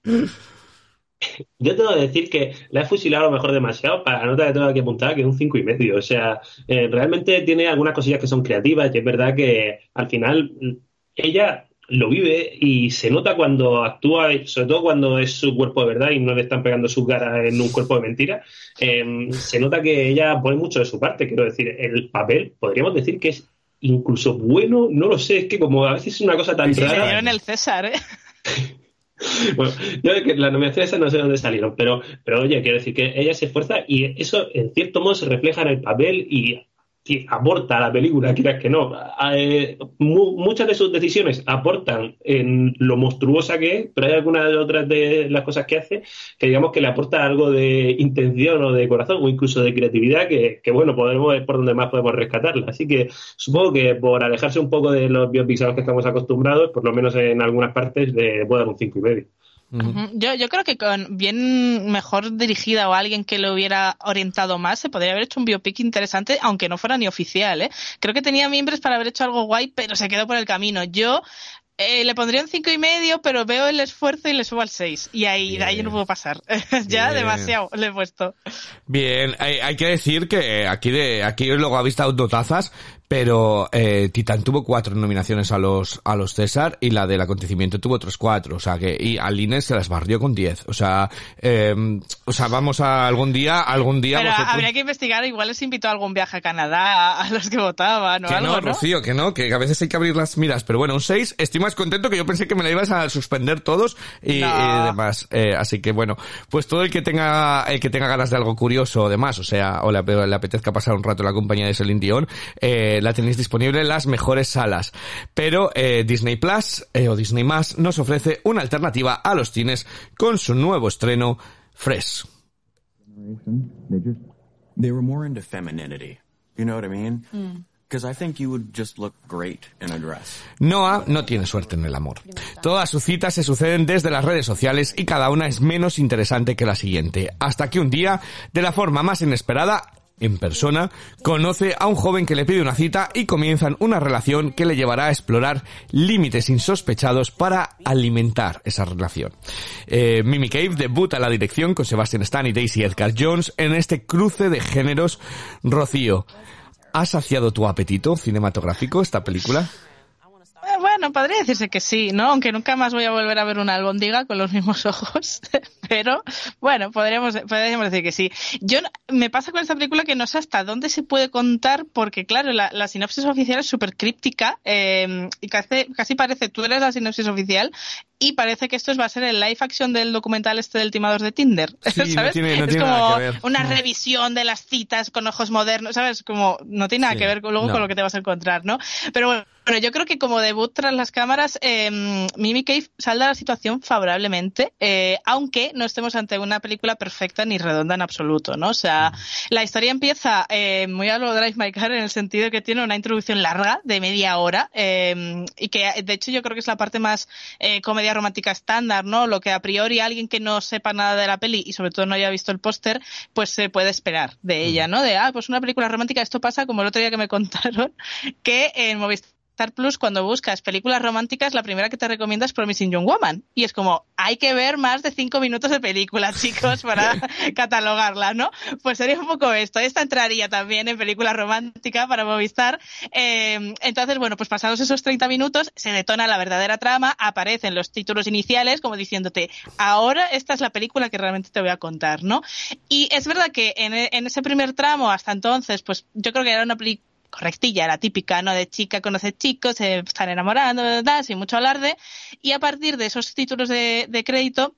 Yo tengo que decir que la he fusilado a lo mejor demasiado para la nota que tengo que apuntar, que es un cinco y medio. O sea, eh, realmente tiene algunas cosillas que son creativas y es verdad que al final ella lo vive y se nota cuando actúa, sobre todo cuando es su cuerpo de verdad y no le están pegando sus garas en un cuerpo de mentira, em, se nota que ella pone mucho de su parte. Quiero decir, el papel podríamos decir que es incluso bueno, no lo sé, es que como a veces es una cosa tan
sí,
rara.
Se en el César, ¿eh?
bueno, yo que las nominaciones no sé dónde salieron, pero, pero oye, quiero decir que ella se esfuerza y eso en cierto modo se refleja en el papel y que aporta a la película, quieras que no. Eh, muchas de sus decisiones aportan en lo monstruosa que es, pero hay algunas otras de las cosas que hace que digamos que le aporta algo de intención o de corazón o incluso de creatividad que, bueno, podemos ver por donde más podemos rescatarla. Así que supongo que por alejarse un poco de los biopics que estamos acostumbrados, por lo menos en algunas partes, le puedo dar un cinco y medio.
Yo, yo creo que con bien mejor dirigida o alguien que lo hubiera orientado más, se podría haber hecho un biopic interesante, aunque no fuera ni oficial, ¿eh? Creo que tenía miembros para haber hecho algo guay, pero se quedó por el camino. Yo eh, le pondría un cinco y medio, pero veo el esfuerzo y le subo al 6. Y ahí, de ahí no puedo pasar. ya demasiado le he puesto.
Bien, hay, hay, que decir que aquí de, aquí luego ha visto tazas, pero eh, Titán tuvo cuatro nominaciones a los a los César y la del acontecimiento tuvo otros cuatro, o sea que y Aline se las barrió con diez, o sea, eh, o sea vamos a algún día algún día.
Pero habría que investigar, igual les invitó a algún viaje a Canadá a los que votaban o
que
algo,
no, Rocío, que no, que a veces hay que abrir las miras, pero bueno un seis, estoy más contento que yo pensé que me la ibas a suspender todos y,
no.
demás, eh, así que bueno, pues todo el que tenga el que tenga ganas de algo curioso o demás, o sea, o le, le apetezca pasar un rato en la compañía de Celine Dion, eh, la tenéis disponible en las mejores salas. Pero eh, Disney Plus eh, o Disney Más nos ofrece una alternativa a los cines con su nuevo estreno, Fresh.
They were more into femininity. You know what I mean? Because I think you would just look great in a dress.
Noah no tiene suerte en el amor. Todas sus citas se suceden desde las redes sociales y cada una es menos interesante que la siguiente. Hasta que un día, de la forma más inesperada, en persona, conoce a un joven que le pide una cita y comienzan una relación que le llevará a explorar límites insospechados para alimentar esa relación. Eh, Mimi Cave debuta la dirección con Sebastian Stan y Daisy Edgar Jones en este cruce de géneros. Rocío, ¿ha saciado tu apetito cinematográfico esta película?
Bueno, podría decirse que sí, ¿no? Aunque nunca más voy a volver a ver una albóndiga con los mismos ojos. Pero, bueno, podríamos, podríamos decir que sí. Yo, me pasa con esta película que no sé hasta dónde se puede contar, porque, claro, la, la sinopsis oficial es súper críptica eh, y casi, casi parece tú eres la sinopsis oficial y parece que esto va a ser el live action del documental este del timador de Tinder,
Sí,
¿sabes?
no tiene, no
es
tiene
como
nada que ver.
una revisión de las citas con ojos modernos, ¿sabes? Como no tiene nada
Sí,
que ver con, luego
no.
con lo que te vas a encontrar, ¿no? Pero bueno, bueno, yo creo que como debut tras las cámaras, eh, Mimi Cave salda la situación favorablemente, eh, aunque no estemos ante una película perfecta ni redonda en absoluto, ¿no? O sea, la historia empieza eh, muy a lo Drive My Car en el sentido de que tiene una introducción larga de media hora eh, y que de hecho yo creo que es la parte más eh, comedia romántica estándar, ¿no? Lo que a priori alguien que no sepa nada de la peli y sobre todo no haya visto el póster, pues se puede esperar de ella, ¿no? De, ah, pues una película romántica, esto pasa como el otro día que me contaron que en Movistar Star Plus, cuando buscas películas románticas, la primera que te recomienda es Promising Young Woman. Y es como, hay que ver más de cinco minutos de película, chicos, para catalogarla, ¿no? Pues sería un poco esto. Esta entraría también en película romántica para Movistar. Eh, entonces, bueno, pues pasados esos 30 minutos, se detona la verdadera trama, aparecen los títulos iniciales, como diciéndote, ahora esta es la película que realmente te voy a contar, ¿no? Y es verdad que en, en ese primer tramo, hasta entonces, pues yo creo que era una película correctilla, la típica, ¿no? De chica conoce chicos, se están enamorando, sin mucho alarde. Y a partir de esos títulos de, de crédito,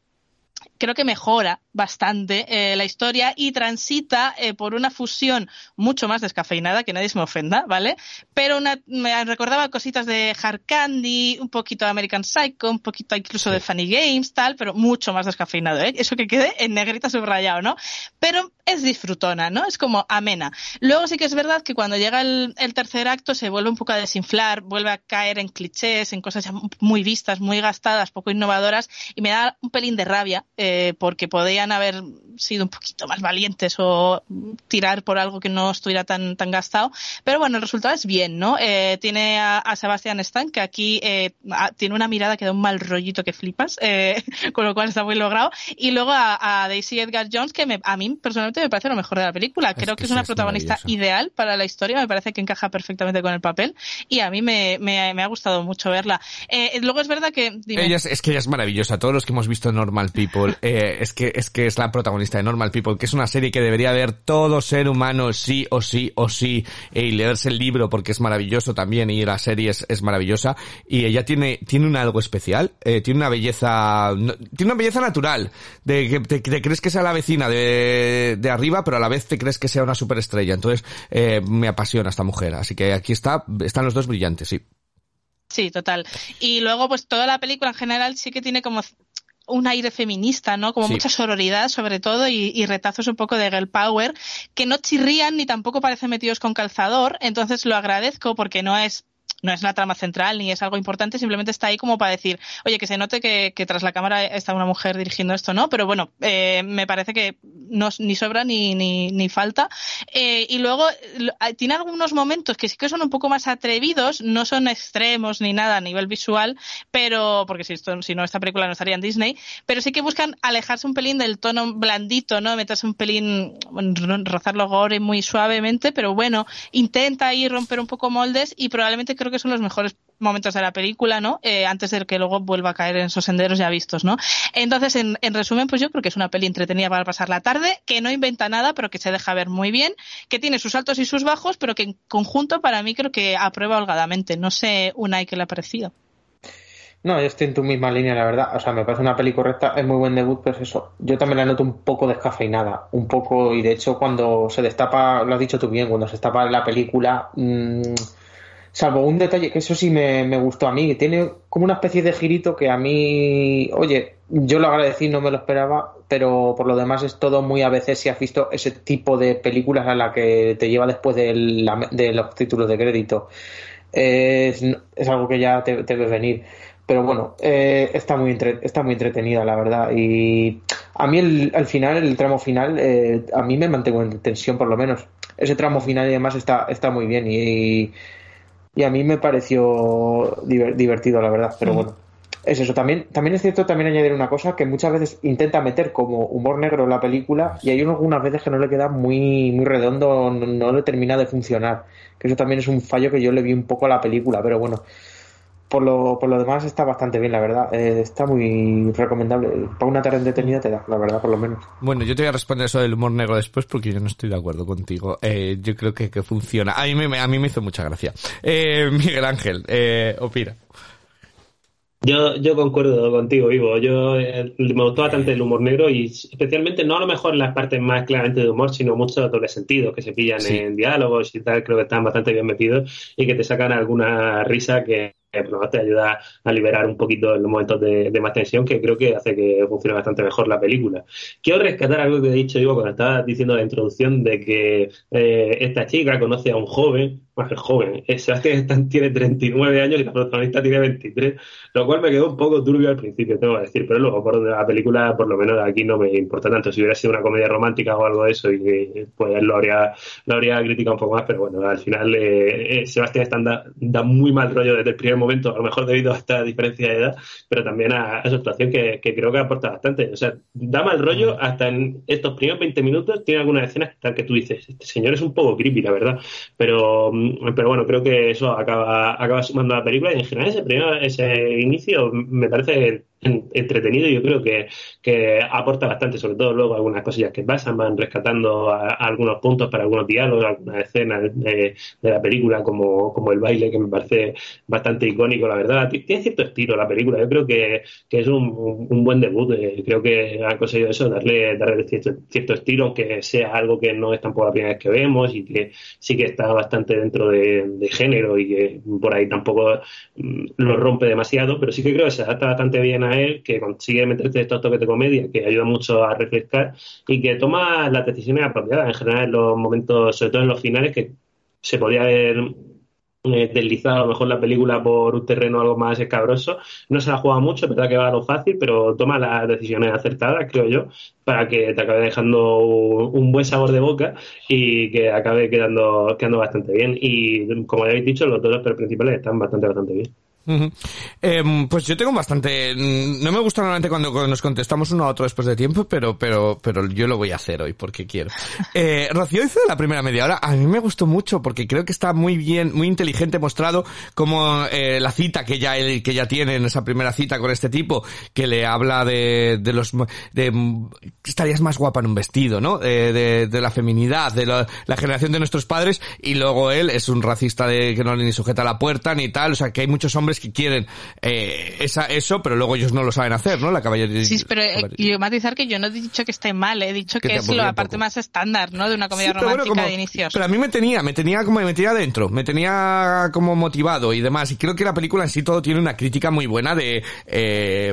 creo que mejora bastante eh, la historia y transita eh, por una fusión mucho más descafeinada, que nadie se me ofenda, ¿vale? Pero una, me recordaba cositas de Hard Candy, un poquito de American Psycho, un poquito incluso de Funny Games, tal, pero mucho más descafeinado, ¿eh? Eso que quede en negrita subrayado, ¿no? Pero es disfrutona, ¿no? Es como amena. Luego sí que es verdad que cuando llega el, el tercer acto se vuelve un poco a desinflar, vuelve a caer en clichés, en cosas muy vistas, muy gastadas, poco innovadoras, y me da un pelín de rabia, eh, porque podían haber sido un poquito más valientes o tirar por algo que no estuviera tan, tan gastado. Pero bueno, el resultado es bien, ¿no? Eh, tiene a, a Sebastian Stan, que aquí eh, a, tiene una mirada que da un mal rollito que flipas, eh, con lo cual está muy logrado. Y luego a, a Daisy Edgar Jones, que me, a mí personalmente me parece lo mejor de la película. Creo que, que es una es protagonista ideal para la historia, me parece que encaja perfectamente con el papel y a mí me, me, me ha gustado mucho verla. Eh, luego es verdad que...
Dime. Ella es, es, que ella es maravillosa. Todos los que hemos visto Normal People, eh, es, que, es que es la protagonista de Normal People, que es una serie que debería ver todo ser humano sí o sí o sí eh, y leerse el libro porque es maravilloso también y la serie es, es maravillosa y ella tiene, tiene un algo especial, eh, tiene una belleza, tiene una belleza natural, de que te, crees que sea la vecina de, de arriba, pero a la vez te crees que sea una superestrella. Entonces, me apasiona esta mujer. Así que aquí está, están los dos brillantes, sí.
Sí, total. Y luego, pues toda la película en general sí que tiene como un aire feminista, ¿no? Como sí. mucha sororidad, sobre todo, y, y, retazos un poco de girl power, que no chirrían ni tampoco parecen metidos con calzador. Entonces lo agradezco porque no es no es la trama central ni es algo importante, simplemente está ahí como para decir, oye, que se note que, que tras la cámara está una mujer dirigiendo esto, ¿no? Pero bueno, eh, me parece que no, ni sobra ni, ni, ni falta. Eh, y luego tiene algunos momentos que sí que son un poco más atrevidos, no son extremos ni nada a nivel visual, pero, porque si, esto, si no, esta película no estaría en Disney, pero sí que buscan alejarse un pelín del tono blandito, ¿no? Meterse un pelín, rozarlo gore muy suavemente, pero bueno, intenta ahí romper un poco moldes y probablemente creo que son los mejores momentos de la película, ¿no? Eh, antes de que luego vuelva a caer en esos senderos ya vistos, ¿no? Entonces, en, en, resumen, pues yo creo que es una peli entretenida para pasar la tarde, que no inventa nada, pero que se deja ver muy bien, que tiene sus altos y sus bajos, pero que en conjunto para mí creo que aprueba holgadamente. No sé, una y que le ha parecido.
No, yo estoy en tu misma línea, la verdad. O sea, me parece una peli correcta, es muy buen debut, pues eso. Yo también la noto un poco descafeinada, un poco, y de hecho cuando se destapa, lo has dicho tú bien, cuando se destapa la película, mmm, salvo un detalle que eso sí me, me, gustó a mí, que tiene como una especie de girito que a mí, oye, yo lo agradecí, no me lo esperaba, pero por lo demás es todo muy a veces si has visto ese tipo de películas a la que te lleva después de, la, los títulos de crédito. Es, algo que ya te, te venir. Pero bueno, eh, está, muy entre, está muy entretenida, la verdad. Y a mí el, al final, el tramo final, eh, a mí me mantengo en tensión por lo menos. Ese tramo final y demás está, está muy bien. y a mí me pareció divertido, la verdad, pero mm. bueno. Es eso, también, también es cierto también añadir una cosa que muchas veces intenta meter como humor negro en la película y hay algunas veces que no le queda muy, muy redondo, no, no le termina de funcionar. Que eso también es un fallo que yo le vi un poco a la película, pero bueno, por lo, por lo demás está bastante bien, la verdad. Eh, está muy recomendable. Para una tarde entretenida te da, la verdad, por lo menos.
Bueno, yo te voy a responder eso del humor negro después porque yo no estoy de acuerdo contigo. Eh, yo creo que, que, funciona. A mí me, a mí me hizo mucha gracia. Eh, Miguel Ángel, eh, opina.
Yo, yo concuerdo contigo, Ivo. Yo eh, me gustó bastante el humor negro y especialmente no a lo mejor las partes más claramente de humor, sino muchos doble sentido que se pillan sí. en diálogos y tal. Creo que están bastante bien metidos y que te sacan alguna risa que te ayuda a liberar un poquito los momentos de, más tensión, que creo que hace que funcione bastante mejor la película. Quiero rescatar algo que he dicho yo cuando estaba diciendo la introducción de que eh, esta chica conoce a un joven más joven. Sebastián tiene 39 años y la protagonista tiene 23, lo cual me quedó un poco turbio al principio, tengo que decir, pero luego por la película, por lo menos aquí no me importa tanto. Si hubiera sido una comedia romántica o algo de eso, y pues lo habría, lo habría criticado un poco más, pero bueno, al final eh, eh Sebastián Stan da, muy mal rollo desde el primer momento, a lo mejor debido a esta diferencia de edad, pero también a, su actuación que, creo que aporta bastante. O sea, da mal rollo hasta en estos primeros 20 minutos, tiene algunas escenas que tú dices, este señor es un poco creepy, la verdad, pero mm, pero bueno, creo que eso acaba, acaba sumando la película y en general ese, primer, ese inicio me parece entretenido yo creo que, que, aporta bastante, sobre todo luego algunas cosillas que pasan, van rescatando algunos puntos para algunos diálogos, algunas escenas de, la película, como, como, el baile, que me parece bastante icónico, la verdad. Tiene cierto estilo la película, yo creo que, que es un, un, buen debut, eh, creo que han conseguido eso, darle, darle cierto, cierto, estilo, aunque sea algo que no es tampoco la primera vez que vemos y que sí que está bastante dentro de, de género y que por ahí tampoco mm, lo rompe demasiado, pero sí que creo que se adapta bastante bien a que consigue meterte estos toques de comedia, que ayuda mucho a refrescar y que toma las decisiones apropiadas en general en los momentos, sobre todo en los finales, que se podía haber eh, deslizado a lo mejor la película por un terreno algo más escabroso. No se la juega mucho, es verdad que va a lo fácil, pero toma las decisiones acertadas, creo yo, para que te acabe dejando un buen sabor de boca y que acabe quedando, quedando bastante bien. Y como ya habéis dicho, los dos principales están bastante, bastante bien.
Em, pues yo tengo bastante. Mm, no me gusta normalmente cuando nos contestamos uno a otro después de tiempo, pero, pero, pero yo lo voy a hacer hoy porque quiero. Eh, Rocío hizo la primera media hora. A mí me gustó mucho porque creo que está muy bien, muy inteligente mostrado como eh, la cita que ya que ya tiene en esa primera cita con este tipo que le habla de, de los de estarías más guapa en un vestido, ¿no? de, de, la feminidad, de la, la, generación de nuestros padres y luego él es un racista de que no le ni sujeta la puerta ni tal, o sea que hay muchos hombres que quieren eh, esa, eso, pero luego ellos no lo saben hacer, ¿no? La caballería.
Sí, pero eh, yo matizar que yo no he dicho que esté mal, he dicho que, es la parte más estándar, ¿no? De una comedia romántica de inicios.
Pero a mí me tenía, me tenía como me metía dentro, me tenía como motivado y demás. Y creo que la película en sí todo tiene una crítica muy buena de eh,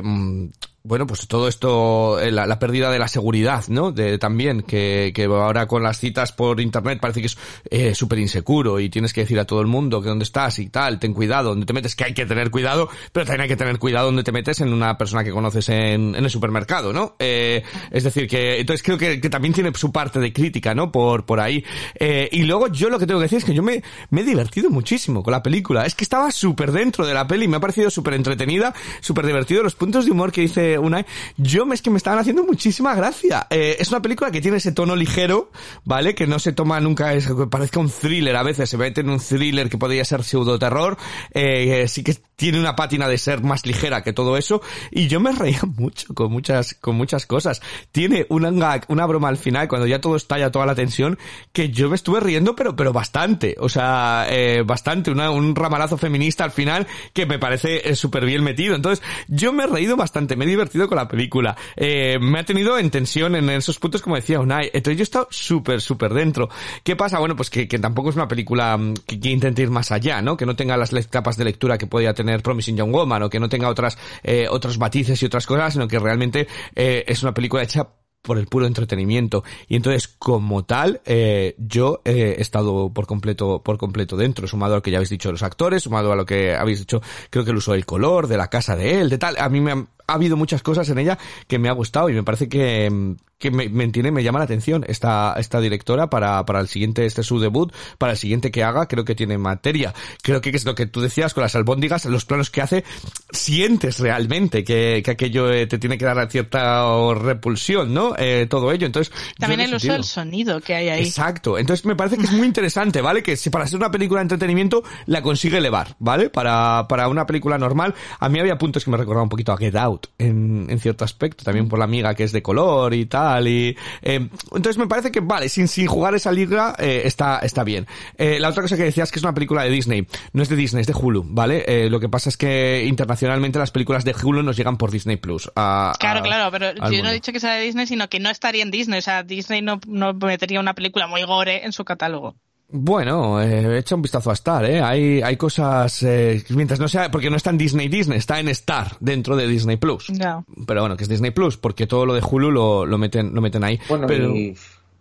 bueno, pues todo esto, eh, la, pérdida de la seguridad, ¿no? De, también, que, que ahora con las citas por internet parece que es eh, súper inseguro y tienes que decir a todo el mundo que dónde estás y tal, ten cuidado, donde te metes, que hay que tener cuidado, pero también hay que tener cuidado donde te metes en una persona que conoces en, en el supermercado, ¿no? Eh, es decir, que entonces creo que, que, también tiene su parte de crítica, ¿no? Por, por ahí. Eh, y luego yo lo que tengo que decir es que yo me, me he divertido muchísimo con la película. Es que estaba súper dentro de la peli, me ha parecido súper entretenida, súper divertido. Los puntos de humor que dice una, yo es que me estaban haciendo muchísima gracia. Eh, es una película que tiene ese tono ligero, ¿vale? Que no se toma nunca, es, que parezca un thriller a veces, se mete en un thriller que podría ser pseudo terror, eh, sí que tiene una pátina de ser más ligera que todo eso, y yo me reía mucho con muchas, con muchas cosas. Tiene una, una broma al final, cuando ya todo estalla, toda la tensión, que yo me estuve riendo, pero, pero bastante, o sea, eh, bastante, un ramalazo feminista al final que me parece súper bien metido. Entonces, yo me he reído bastante, me he divertido con la película. Eh, me ha tenido en tensión en esos puntos, como decía Unai. Entonces yo he estado súper, súper dentro. ¿Qué pasa? Bueno, pues que, tampoco es una película mm, que, que, intente ir más allá, ¿no? Que no tenga las capas de lectura que podía tener Promising Young Woman o que no tenga otras, eh, otros matices y otras cosas, sino que realmente eh, es una película hecha por el puro entretenimiento y entonces como tal eh, yo he estado por completo por completo dentro sumado a lo que ya habéis dicho los actores sumado a lo que habéis dicho creo que el uso del color de la casa de él de tal a mí me ha habido muchas cosas en ella que me ha gustado y me parece que, que me, me, entiende, me llama la atención esta, esta directora para, para el siguiente, este su debut, para el siguiente que haga, creo que tiene materia. Creo que es lo que tú decías con las albóndigas, los planos que hace, sientes realmente que, que aquello eh, te tiene que dar cierta repulsión, ¿no? Eh, todo ello. Entonces,
también el uso del sonido que hay ahí.
Exacto. Entonces me parece que es muy interesante, ¿vale? Que si para ser una película de entretenimiento la consigue elevar, ¿vale? Para, para una película normal, a mí había puntos que me recordaban un poquito a Get Out en, en cierto aspecto, también por la amiga que es de color y tal y eh, entonces me parece que vale, sin, sin jugar esa liga eh, está, está bien. Eh, la otra cosa que decías es que es una película de Disney, no es de Disney, es de Hulu, ¿vale? lo que pasa es que internacionalmente las películas de Hulu nos llegan por Disney Plus.
claro, claro, pero yo no he dicho que sea de Disney, sino que no estaría en Disney, o sea, Disney no, no metería una película muy gore en su catálogo.
Bueno, eh, echa un vistazo a Star, ¿eh? Hay, hay cosas, eh, mientras no sea, porque no está en Disney Disney, está en Star, dentro de Disney Plus.
No.
Pero bueno, que es Disney Plus, porque todo lo de Hulu lo, lo meten, lo meten ahí.
Bueno,
pero...
y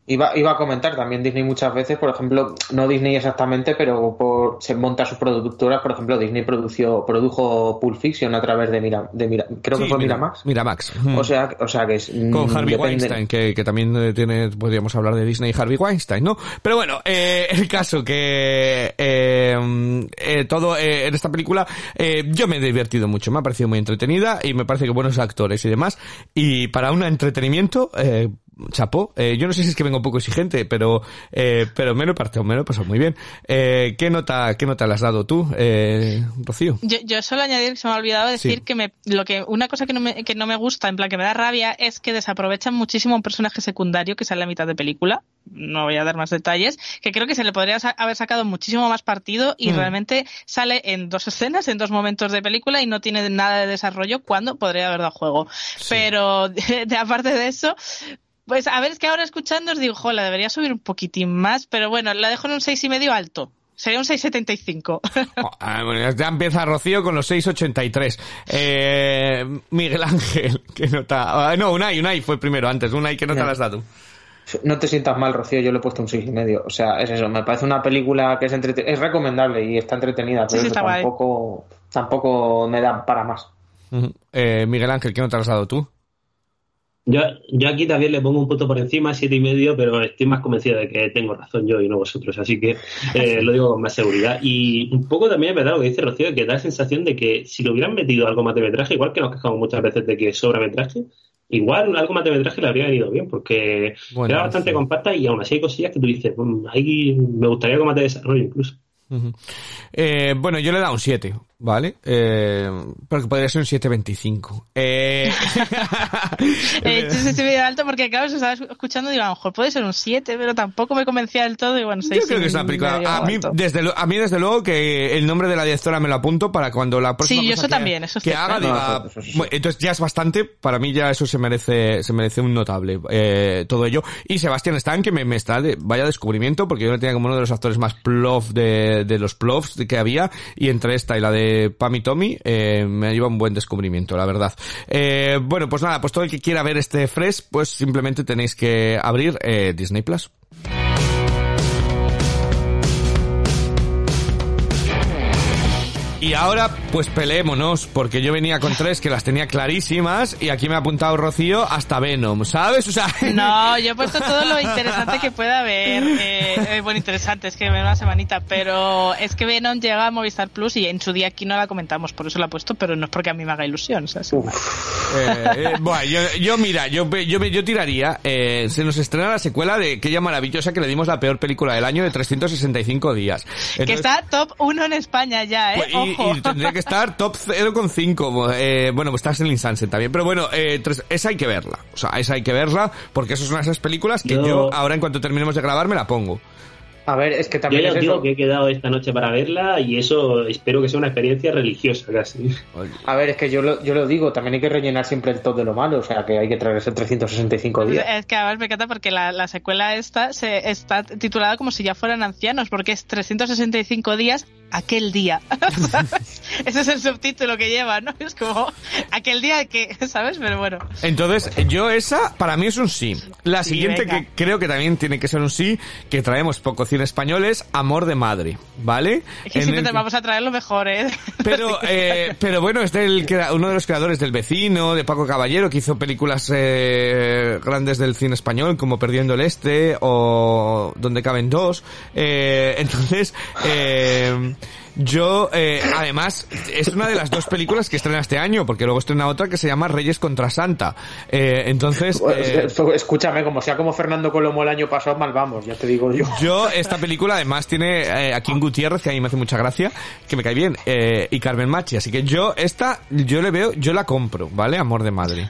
iba, iba a comentar también Disney muchas veces, por ejemplo, no Disney exactamente, pero por, se monta sus productoras, por ejemplo, Disney produció, produjo Pulp Fiction a través de Mira, de Mira creo
Sí,
que fue
Mira-
Miramax.
Miramax.
O sea, o sea que es,
Con Harvey
depende-
Weinstein, que, que también tiene, podríamos hablar de Disney y Harvey Weinstein, ¿no? Pero bueno, eh, el caso que eh, eh, todo eh, en esta película eh, yo me he divertido mucho, me ha parecido muy entretenida y me parece que buenos actores y demás. Y para un entretenimiento, eh, chapó. Eh, yo no sé si es que vengo un poco exigente, pero eh, pero me lo he partido, me lo he pasado muy bien. Eh, ¿qué nota qué nota le has dado tú, eh, Rocío?
Yo, yo solo añadir que se me ha olvidado decir
Sí.
que me, lo que, una cosa que no, me, que no me gusta, en plan que me da rabia, es que desaprovechan muchísimo un personaje secundario que sale a mitad de película. No voy a dar más detalles, que creo que se le podría sa- haber sacado muchísimo más partido y
Mm.
realmente sale en dos escenas, en dos momentos de película y no tiene nada de desarrollo cuando podría haber dado juego. Pero de, de- aparte de eso, pues a ver, es que ahora escuchando os digo, jo, la debería subir un poquitín más, pero bueno, la dejo en un seis y medio alto. Sería un 6,75.
Ah, bueno, ya empieza Rocío con los 6.83. Eh, Miguel Ángel, ¿qué nota? Ah, no, Unai, Unai fue primero antes. Unai, ¿qué nota
Ya.
le has dado?
No te sientas mal, Rocío, yo le he puesto un seis y medio. O sea, es eso, me parece una película que es es recomendable y está entretenida,
Sí,
pero
sí,
eso
está guay.
tampoco, tampoco me da para más.
Eh, Miguel Ángel, ¿qué nota le has dado tú?
Yo, yo aquí también le pongo un punto por encima, siete y medio, pero estoy más convencido de que tengo razón yo y no vosotros, así que eh, lo digo con más seguridad. Y un poco también es verdad lo que dice Rocío, que da la sensación de que si le hubieran metido algo más de metraje, igual que nos quejamos muchas veces de que sobra metraje, igual algo más de metraje le habría ido bien, porque
Bueno,
era bastante
sí.
compacta y aún así hay cosillas que tú dices, "Mm, ahí me gustaría algo más de desarrollo incluso.
Eh, bueno, yo le he dado un 7, ¿vale? Eh, pero que podría ser un 7.25. Eh,
He hecho ese medio alto porque, claro, se estaba escuchando y digo, a lo mejor puede ser un 7, pero tampoco me convencía del todo y bueno, 6
Yo creo que es una película. A mí, desde, a mí, desde luego, que el nombre de la directora me lo apunto para cuando la próxima
Sí, yo
cosa
eso
que,
también, eso
que haga
¿eh?
diga.
No, eso- eso sí.
bueno, entonces ya es bastante. Para mí ya eso se merece se merece un notable. eh, todo ello. Y Sebastián Stan, que me, me está de vaya descubrimiento, porque yo lo tenía como uno de los actores más plof de, de los plofs que había. Y entre esta y la de Pam y Tommy, eh, me lleva un buen descubrimiento, la verdad. Eh, bueno, pues nada, pues todo el que quiera ver este Fresh, pues simplemente tenéis que abrir eh, Disney Plus. Y ahora, pues peleémonos, porque yo venía con tres que las tenía clarísimas y aquí me ha apuntado Rocío hasta Venom, ¿sabes? O sea,
No, yo he puesto todo lo interesante que pueda haber. Eh, eh, bueno, interesante, es que me una semanita, pero es que Venom llega a Movistar Plus y en su día aquí no la comentamos, por eso la he puesto, pero no es porque a mí me haga ilusión. o sea, es-
eh, eh, bueno, yo, yo mira, yo, yo, yo tiraría, eh, se nos estrena la secuela de aquella maravillosa que le dimos la peor película del año de 365 días.
que está top 1 en España ya, ¿eh?
Pues, y, Y tendría que estar top 0,5. Eh, bueno, pues estás en el Sunset también. Pero bueno, eh, tres- esa hay que verla. O sea, esa hay que verla porque eso es una de esas películas que
Yo-
yo ahora en cuanto terminemos de grabar me la pongo.
A ver, es que
Yo
también
ya
es
digo
eso.
que he quedado esta noche para verla y eso espero que sea una experiencia religiosa casi.
A ver, es que yo lo, yo lo digo, también hay que rellenar siempre el top de lo malo, o sea que hay que traer ese 365 días.
Es que a ver, me encanta porque la, la secuela esta se está titulada como si ya fueran ancianos, porque es 365 días, aquel día. Ese es el subtítulo que lleva, ¿no? Es como aquel día que, ¿sabes? Pero bueno.
Entonces, yo esa, para mí es un sí. La
Sí,
siguiente
venga.
que creo que también tiene que ser un sí, que traemos poco cine español es Amor de Madre, ¿vale?
Es que
En
siempre
el
te vamos a traer lo mejor, ¿eh?
Pero, eh, pero bueno, es del, uno de los creadores del Vecino, de Paco Caballero, que hizo películas eh, grandes del cine español, como Perdiendo el Este o Donde caben dos. Eh, entonces, eh, yo, eh, además, es una de las dos películas que estrena este año, porque luego estrena otra que se llama Reyes contra Santa. Eh, entonces, eh,
Escúchame, como sea como Fernando Colomo el año pasado, mal vamos, ya te digo yo.
Yo, esta película además tiene eh, a Kim Gutiérrez, que a mí me hace mucha gracia, que me cae bien, eh, y Carmen Machi, así que yo, esta, yo le veo, yo la compro, ¿vale? Amor de madre.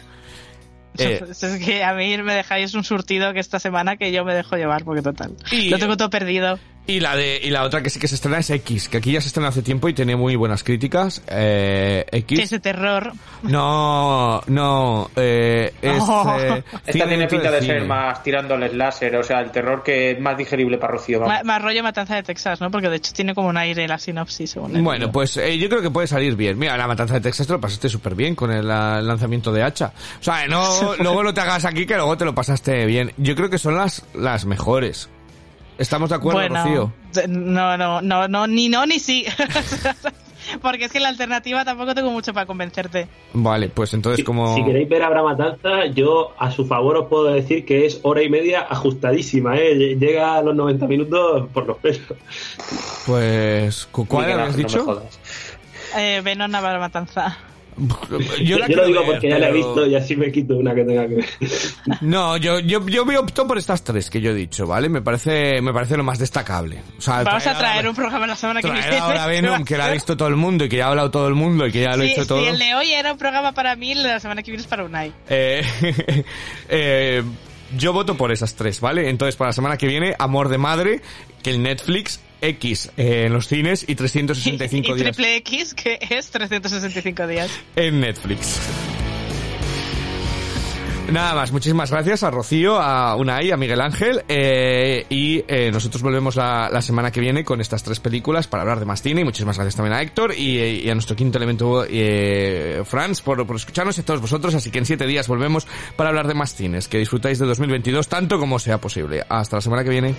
Eh,
Es que a mí me dejáis un surtido que esta semana que yo me dejo llevar, porque total.
Y-
Lo tengo todo perdido.
Y la de y la otra que sí que se estrena es X, que aquí ya se estrena hace tiempo y tiene muy buenas críticas. Eh, X.
Que es de terror.
No, no, eh, es...
Oh.
eh,
Esta tiene pinta de ser más tirándoles láser, o sea, el terror que es más digerible para Rocío.
Más rollo Matanza de Texas, ¿no? Porque de hecho tiene como un aire la sinopsis, según el
Bueno, pues eh, yo creo que puede salir bien. Mira, la matanza de Texas te lo pasaste súper bien con el ah, lanzamiento de hacha. O sea, no, luego no te hagas aquí que luego te lo pasaste bien. Yo creo que son las, las mejores. ¿Estamos de acuerdo,
bueno,
Rocío?
no, no, no, no, ni no ni sí. Porque es que la alternativa tampoco tengo mucho para convencerte.
Vale, pues entonces como...
si queréis ver Abra Matanza, yo a su favor os puedo decir que es hora y media ajustadísima, ¿eh? Llega a los 90 minutos por los pelos.
Pues... ¿cu- ¿Cuál habías
no
dicho?
jodas.
Eh, Venom Navarra Matanza.
Yo, la
Yo
quiero
lo digo
ver,
porque ya la he
pero-
visto y así me quito una que tenga que ver.
No, yo, yo, yo me opto por estas tres que yo he dicho, ¿vale? Me parece, me parece lo más destacable. O sea,
Vamos a
ahora-
traer un programa la semana que viene.
ahora Venom, que la ha visto todo el mundo y que ya ha hablado todo el mundo y que ya lo ha
Sí,
hecho todo.
sí, el de hoy era un programa para mí, la semana que viene es para Unai.
Eh, eh, yo voto por esas tres, ¿vale? Entonces, para la semana que viene, Amor de Madre, que el Netflix, X eh, en los cines y 365
y
días
Triple X, que es 365 días.
en Netflix. Nada más, muchísimas gracias a Rocío, a Unai, a Miguel Ángel eh, y eh, nosotros volvemos la, la semana que viene con estas tres películas para hablar de más cine y muchísimas gracias también a Héctor y, y a nuestro quinto elemento eh, Franz por, por escucharnos y a todos vosotros, así que en siete días volvemos para hablar de más cines, que disfrutáis de 2022 tanto como sea posible. Hasta la semana que viene.